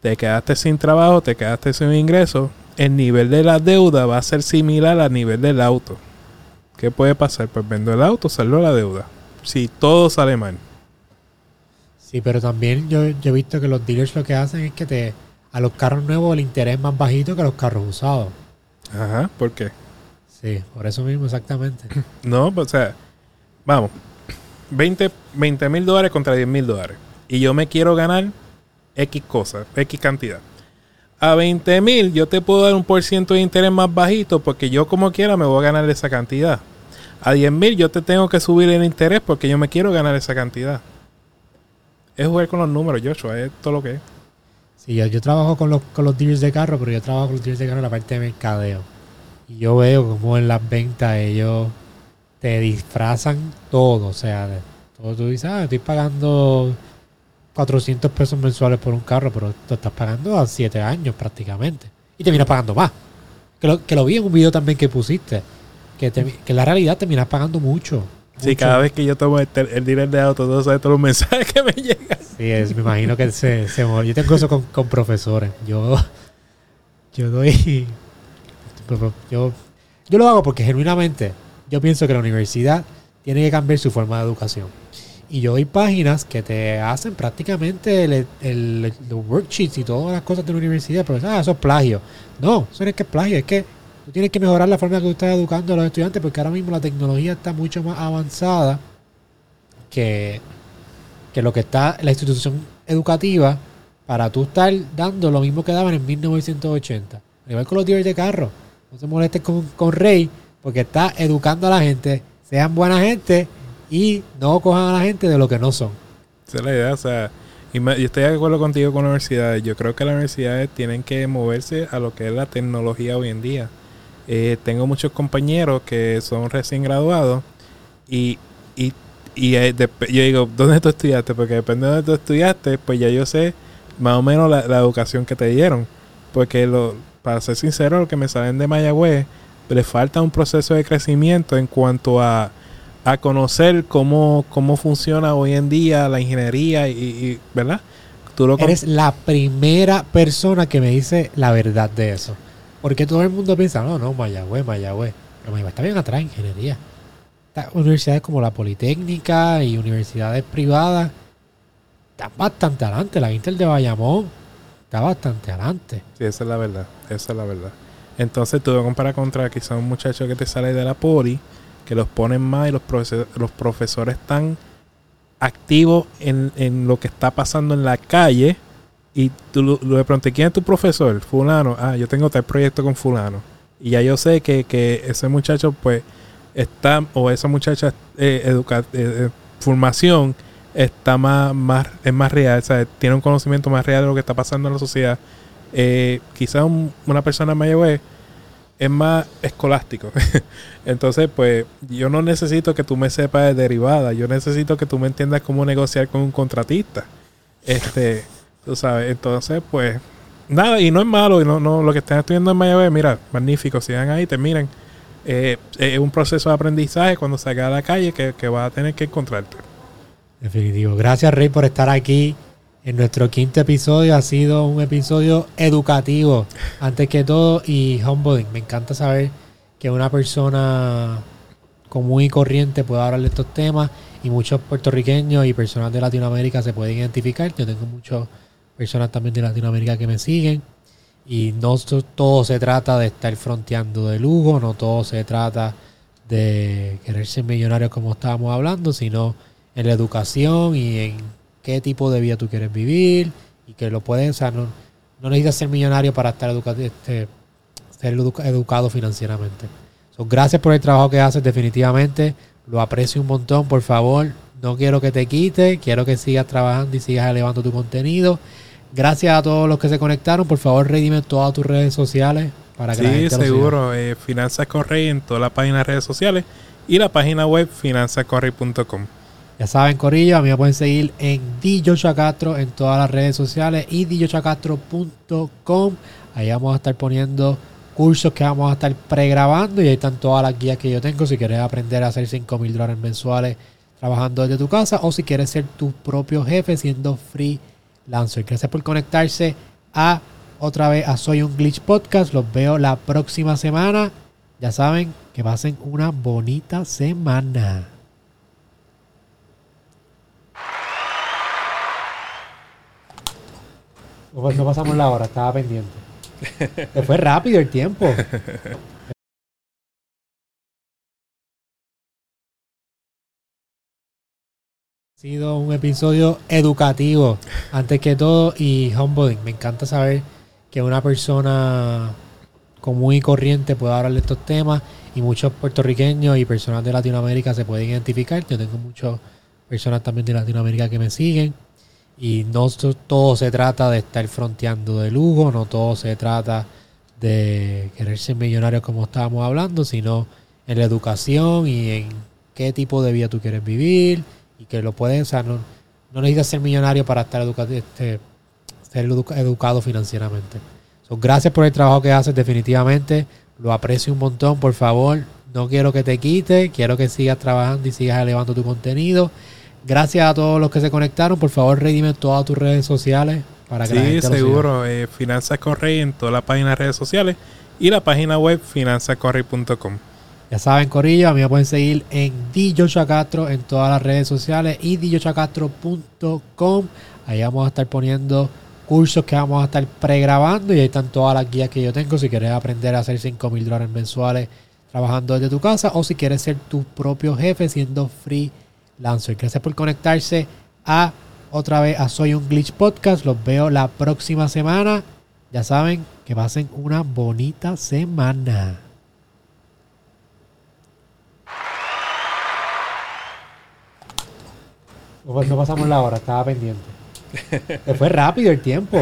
Te quedaste sin trabajo, te quedaste sin ingreso. El nivel de la deuda va a ser similar al nivel del auto. ¿Qué puede pasar? Pues vendo el auto, saldo la deuda. Si todo sale mal. Sí, pero también yo, yo he visto que los dealers lo que hacen es que te a los carros nuevos el interés es más bajito que a los carros usados. Ajá, ¿por qué? Sí, por eso mismo exactamente. No, pues, o sea, vamos, 20 mil dólares contra 10 mil dólares. Y yo me quiero ganar X cosas, X cantidad. A 20 mil yo te puedo dar un por ciento de interés más bajito porque yo como quiera me voy a ganar esa cantidad. A 10 mil yo te tengo que subir el interés porque yo me quiero ganar esa cantidad. Es jugar con los números, Joshua, es todo lo que es. Sí, yo, yo trabajo con los, con los dealers de carro, pero yo trabajo con los dealers de carro en la parte de mercadeo. Y yo veo como en las ventas ellos te disfrazan todo. O sea, todo tú dices, ah, estoy pagando 400 pesos mensuales por un carro, pero tú estás pagando a 7 años prácticamente. Y terminas pagando más. Que lo, que lo vi en un video también que pusiste. Que, te- que la realidad terminas pagando mucho. Sí, mucho. cada vez que yo tomo el, tel- el dealer de auto, tú sabes todos los mensajes que me llegan. Sí, es- me imagino que se, se Yo tengo eso con, con profesores. Yo, yo doy. Yo, yo lo hago porque genuinamente yo pienso que la universidad tiene que cambiar su forma de educación. Y yo doy páginas que te hacen prácticamente el, los worksheets y todas las cosas de la universidad. Pero ah, eso es plagio. No, eso no es que es plagio, es que tú tienes que mejorar la forma que tú estás educando a los estudiantes porque ahora mismo la tecnología está mucho más avanzada que, que lo que está la institución educativa para tú estar dando lo mismo que daban en 1980. Al igual con los dealers de carro. No se molesten con, con Rey porque está educando a la gente. Sean buena gente y no cojan a la gente de lo que no son. Esa es la idea, o sea, yo estoy de acuerdo contigo con universidades. Yo creo que las universidades tienen que moverse a lo que es la tecnología hoy en día. Eh, tengo muchos compañeros que son recién graduados y, y, y eh, yo digo, ¿dónde tú estudiaste? Porque depende de dónde tú estudiaste, pues ya yo sé más o menos la, la educación que te dieron. Porque lo, para ser sincero, los que me salen de Mayagüez, le falta un proceso de crecimiento en cuanto a a conocer cómo, cómo funciona hoy en día la ingeniería y, ¿verdad? Tú lo Eres la primera persona que me dice la verdad de eso. Porque todo el mundo piensa, no, no, Mayagüez, Mayagüez. Pero Mayagüez está bien atrás en ingeniería. Universidades como la Politécnica y universidades privadas están bastante adelante. La Intel de Bayamón está bastante adelante. Sí, esa es la verdad, esa es la verdad. Entonces tú lo comparas contra quizá un muchacho que te sale de la poli, que los ponen más y los, profesores, los profesores están activos en, en lo que está pasando en la calle y tú lo- de pronto, ¿quién es tu profesor? Fulano. Ah, yo tengo tal proyecto con fulano. Y ya yo sé que, que ese muchacho pues está, o esa muchacha eh, educa- eh, eh, formación está más, más, es más real, tiene un conocimiento más real de lo que está pasando en la sociedad. Eh, quizás una persona mayor es más escolástico. Entonces, pues, yo no necesito que tú me sepas de derivada, yo necesito que tú me entiendas cómo negociar con un contratista. Este, tú sabes, entonces, pues, nada, y no es malo, y no, no, lo que están estudiando en Mayagüez, mira, magnífico, sigan ahí, terminen. Eh, es un proceso de aprendizaje cuando salga a la calle que, que vas a tener que encontrarte. Definitivo. Gracias, Rey, por estar aquí en nuestro quinto episodio. Ha sido un episodio educativo, antes que todo, y humbling. Me encanta saber que una persona común y corriente pueda hablar de estos temas y muchos puertorriqueños y personas de Latinoamérica se pueden identificar. Yo tengo muchas personas también de Latinoamérica que me siguen. Y no todo se trata de estar fronteando de lujo, no todo se trata de querer ser millonario como estábamos hablando, sino en la educación y en qué tipo de vida tú quieres vivir y que lo puedes, o sea, no, no necesitas ser millonario para estar educado, este, ser educado financieramente. gracias por el trabajo que haces definitivamente, lo aprecio un montón, por favor, no quiero que te quite, quiero que sigas trabajando y sigas elevando tu contenido. Gracias a todos los que se conectaron, por favor redime todas tus redes sociales para que sí, seguro, eh, Finanzas Correy en todas las páginas de redes sociales y la página web finanzascorrey.com. Ya saben, Corillo, a mí me pueden seguir en Castro en todas las redes sociales y DJCastro.com. Ahí vamos a estar poniendo cursos que vamos a estar pregrabando y ahí están todas las guías que yo tengo. Si quieres aprender a hacer 5 mil dólares mensuales trabajando desde tu casa o si quieres ser tu propio jefe siendo freelancer. Gracias por conectarse a otra vez a Soy un Glitch Podcast. Los veo la próxima semana. Ya saben que pasen una bonita semana. No pasamos la hora, estaba pendiente. Fue rápido el tiempo. Ha sido un episodio educativo, antes que todo, y humbling. Me encanta saber que una persona común y corriente pueda hablar de estos temas y muchos puertorriqueños y personas de Latinoamérica se pueden identificar. Yo tengo muchas personas también de Latinoamérica que me siguen. Y no todo se trata de estar fronteando de lujo, no todo se trata de querer ser millonario como estábamos hablando, sino en la educación y en qué tipo de vida tú quieres vivir y que lo puedes, o sea, no, no necesitas ser millonario para estar este, ser educado financieramente. gracias por el trabajo que haces definitivamente, lo aprecio un montón, por favor, no quiero que te quite, quiero que sigas trabajando y sigas elevando tu contenido. Gracias a todos los que se conectaron. Por favor, redime todas tus redes sociales para que Sí, seguro. Eh, Finanzas Correy en todas las páginas de redes sociales y la página web finanzascorrey.com. Ya saben, Corillo, a mí me pueden seguir en Castro en todas las redes sociales y DJCastro.com. Ahí vamos a estar poniendo cursos que vamos a estar pregrabando y ahí están todas las guías que yo tengo si quieres aprender a hacer 5 mil dólares mensuales trabajando desde tu casa o si quieres ser tu propio jefe siendo free Lancer. Gracias por conectarse a otra vez a Soy un Glitch Podcast. Los veo la próxima semana. Ya saben que pasen una bonita semana. No pasamos la hora, estaba pendiente. Se fue rápido el tiempo.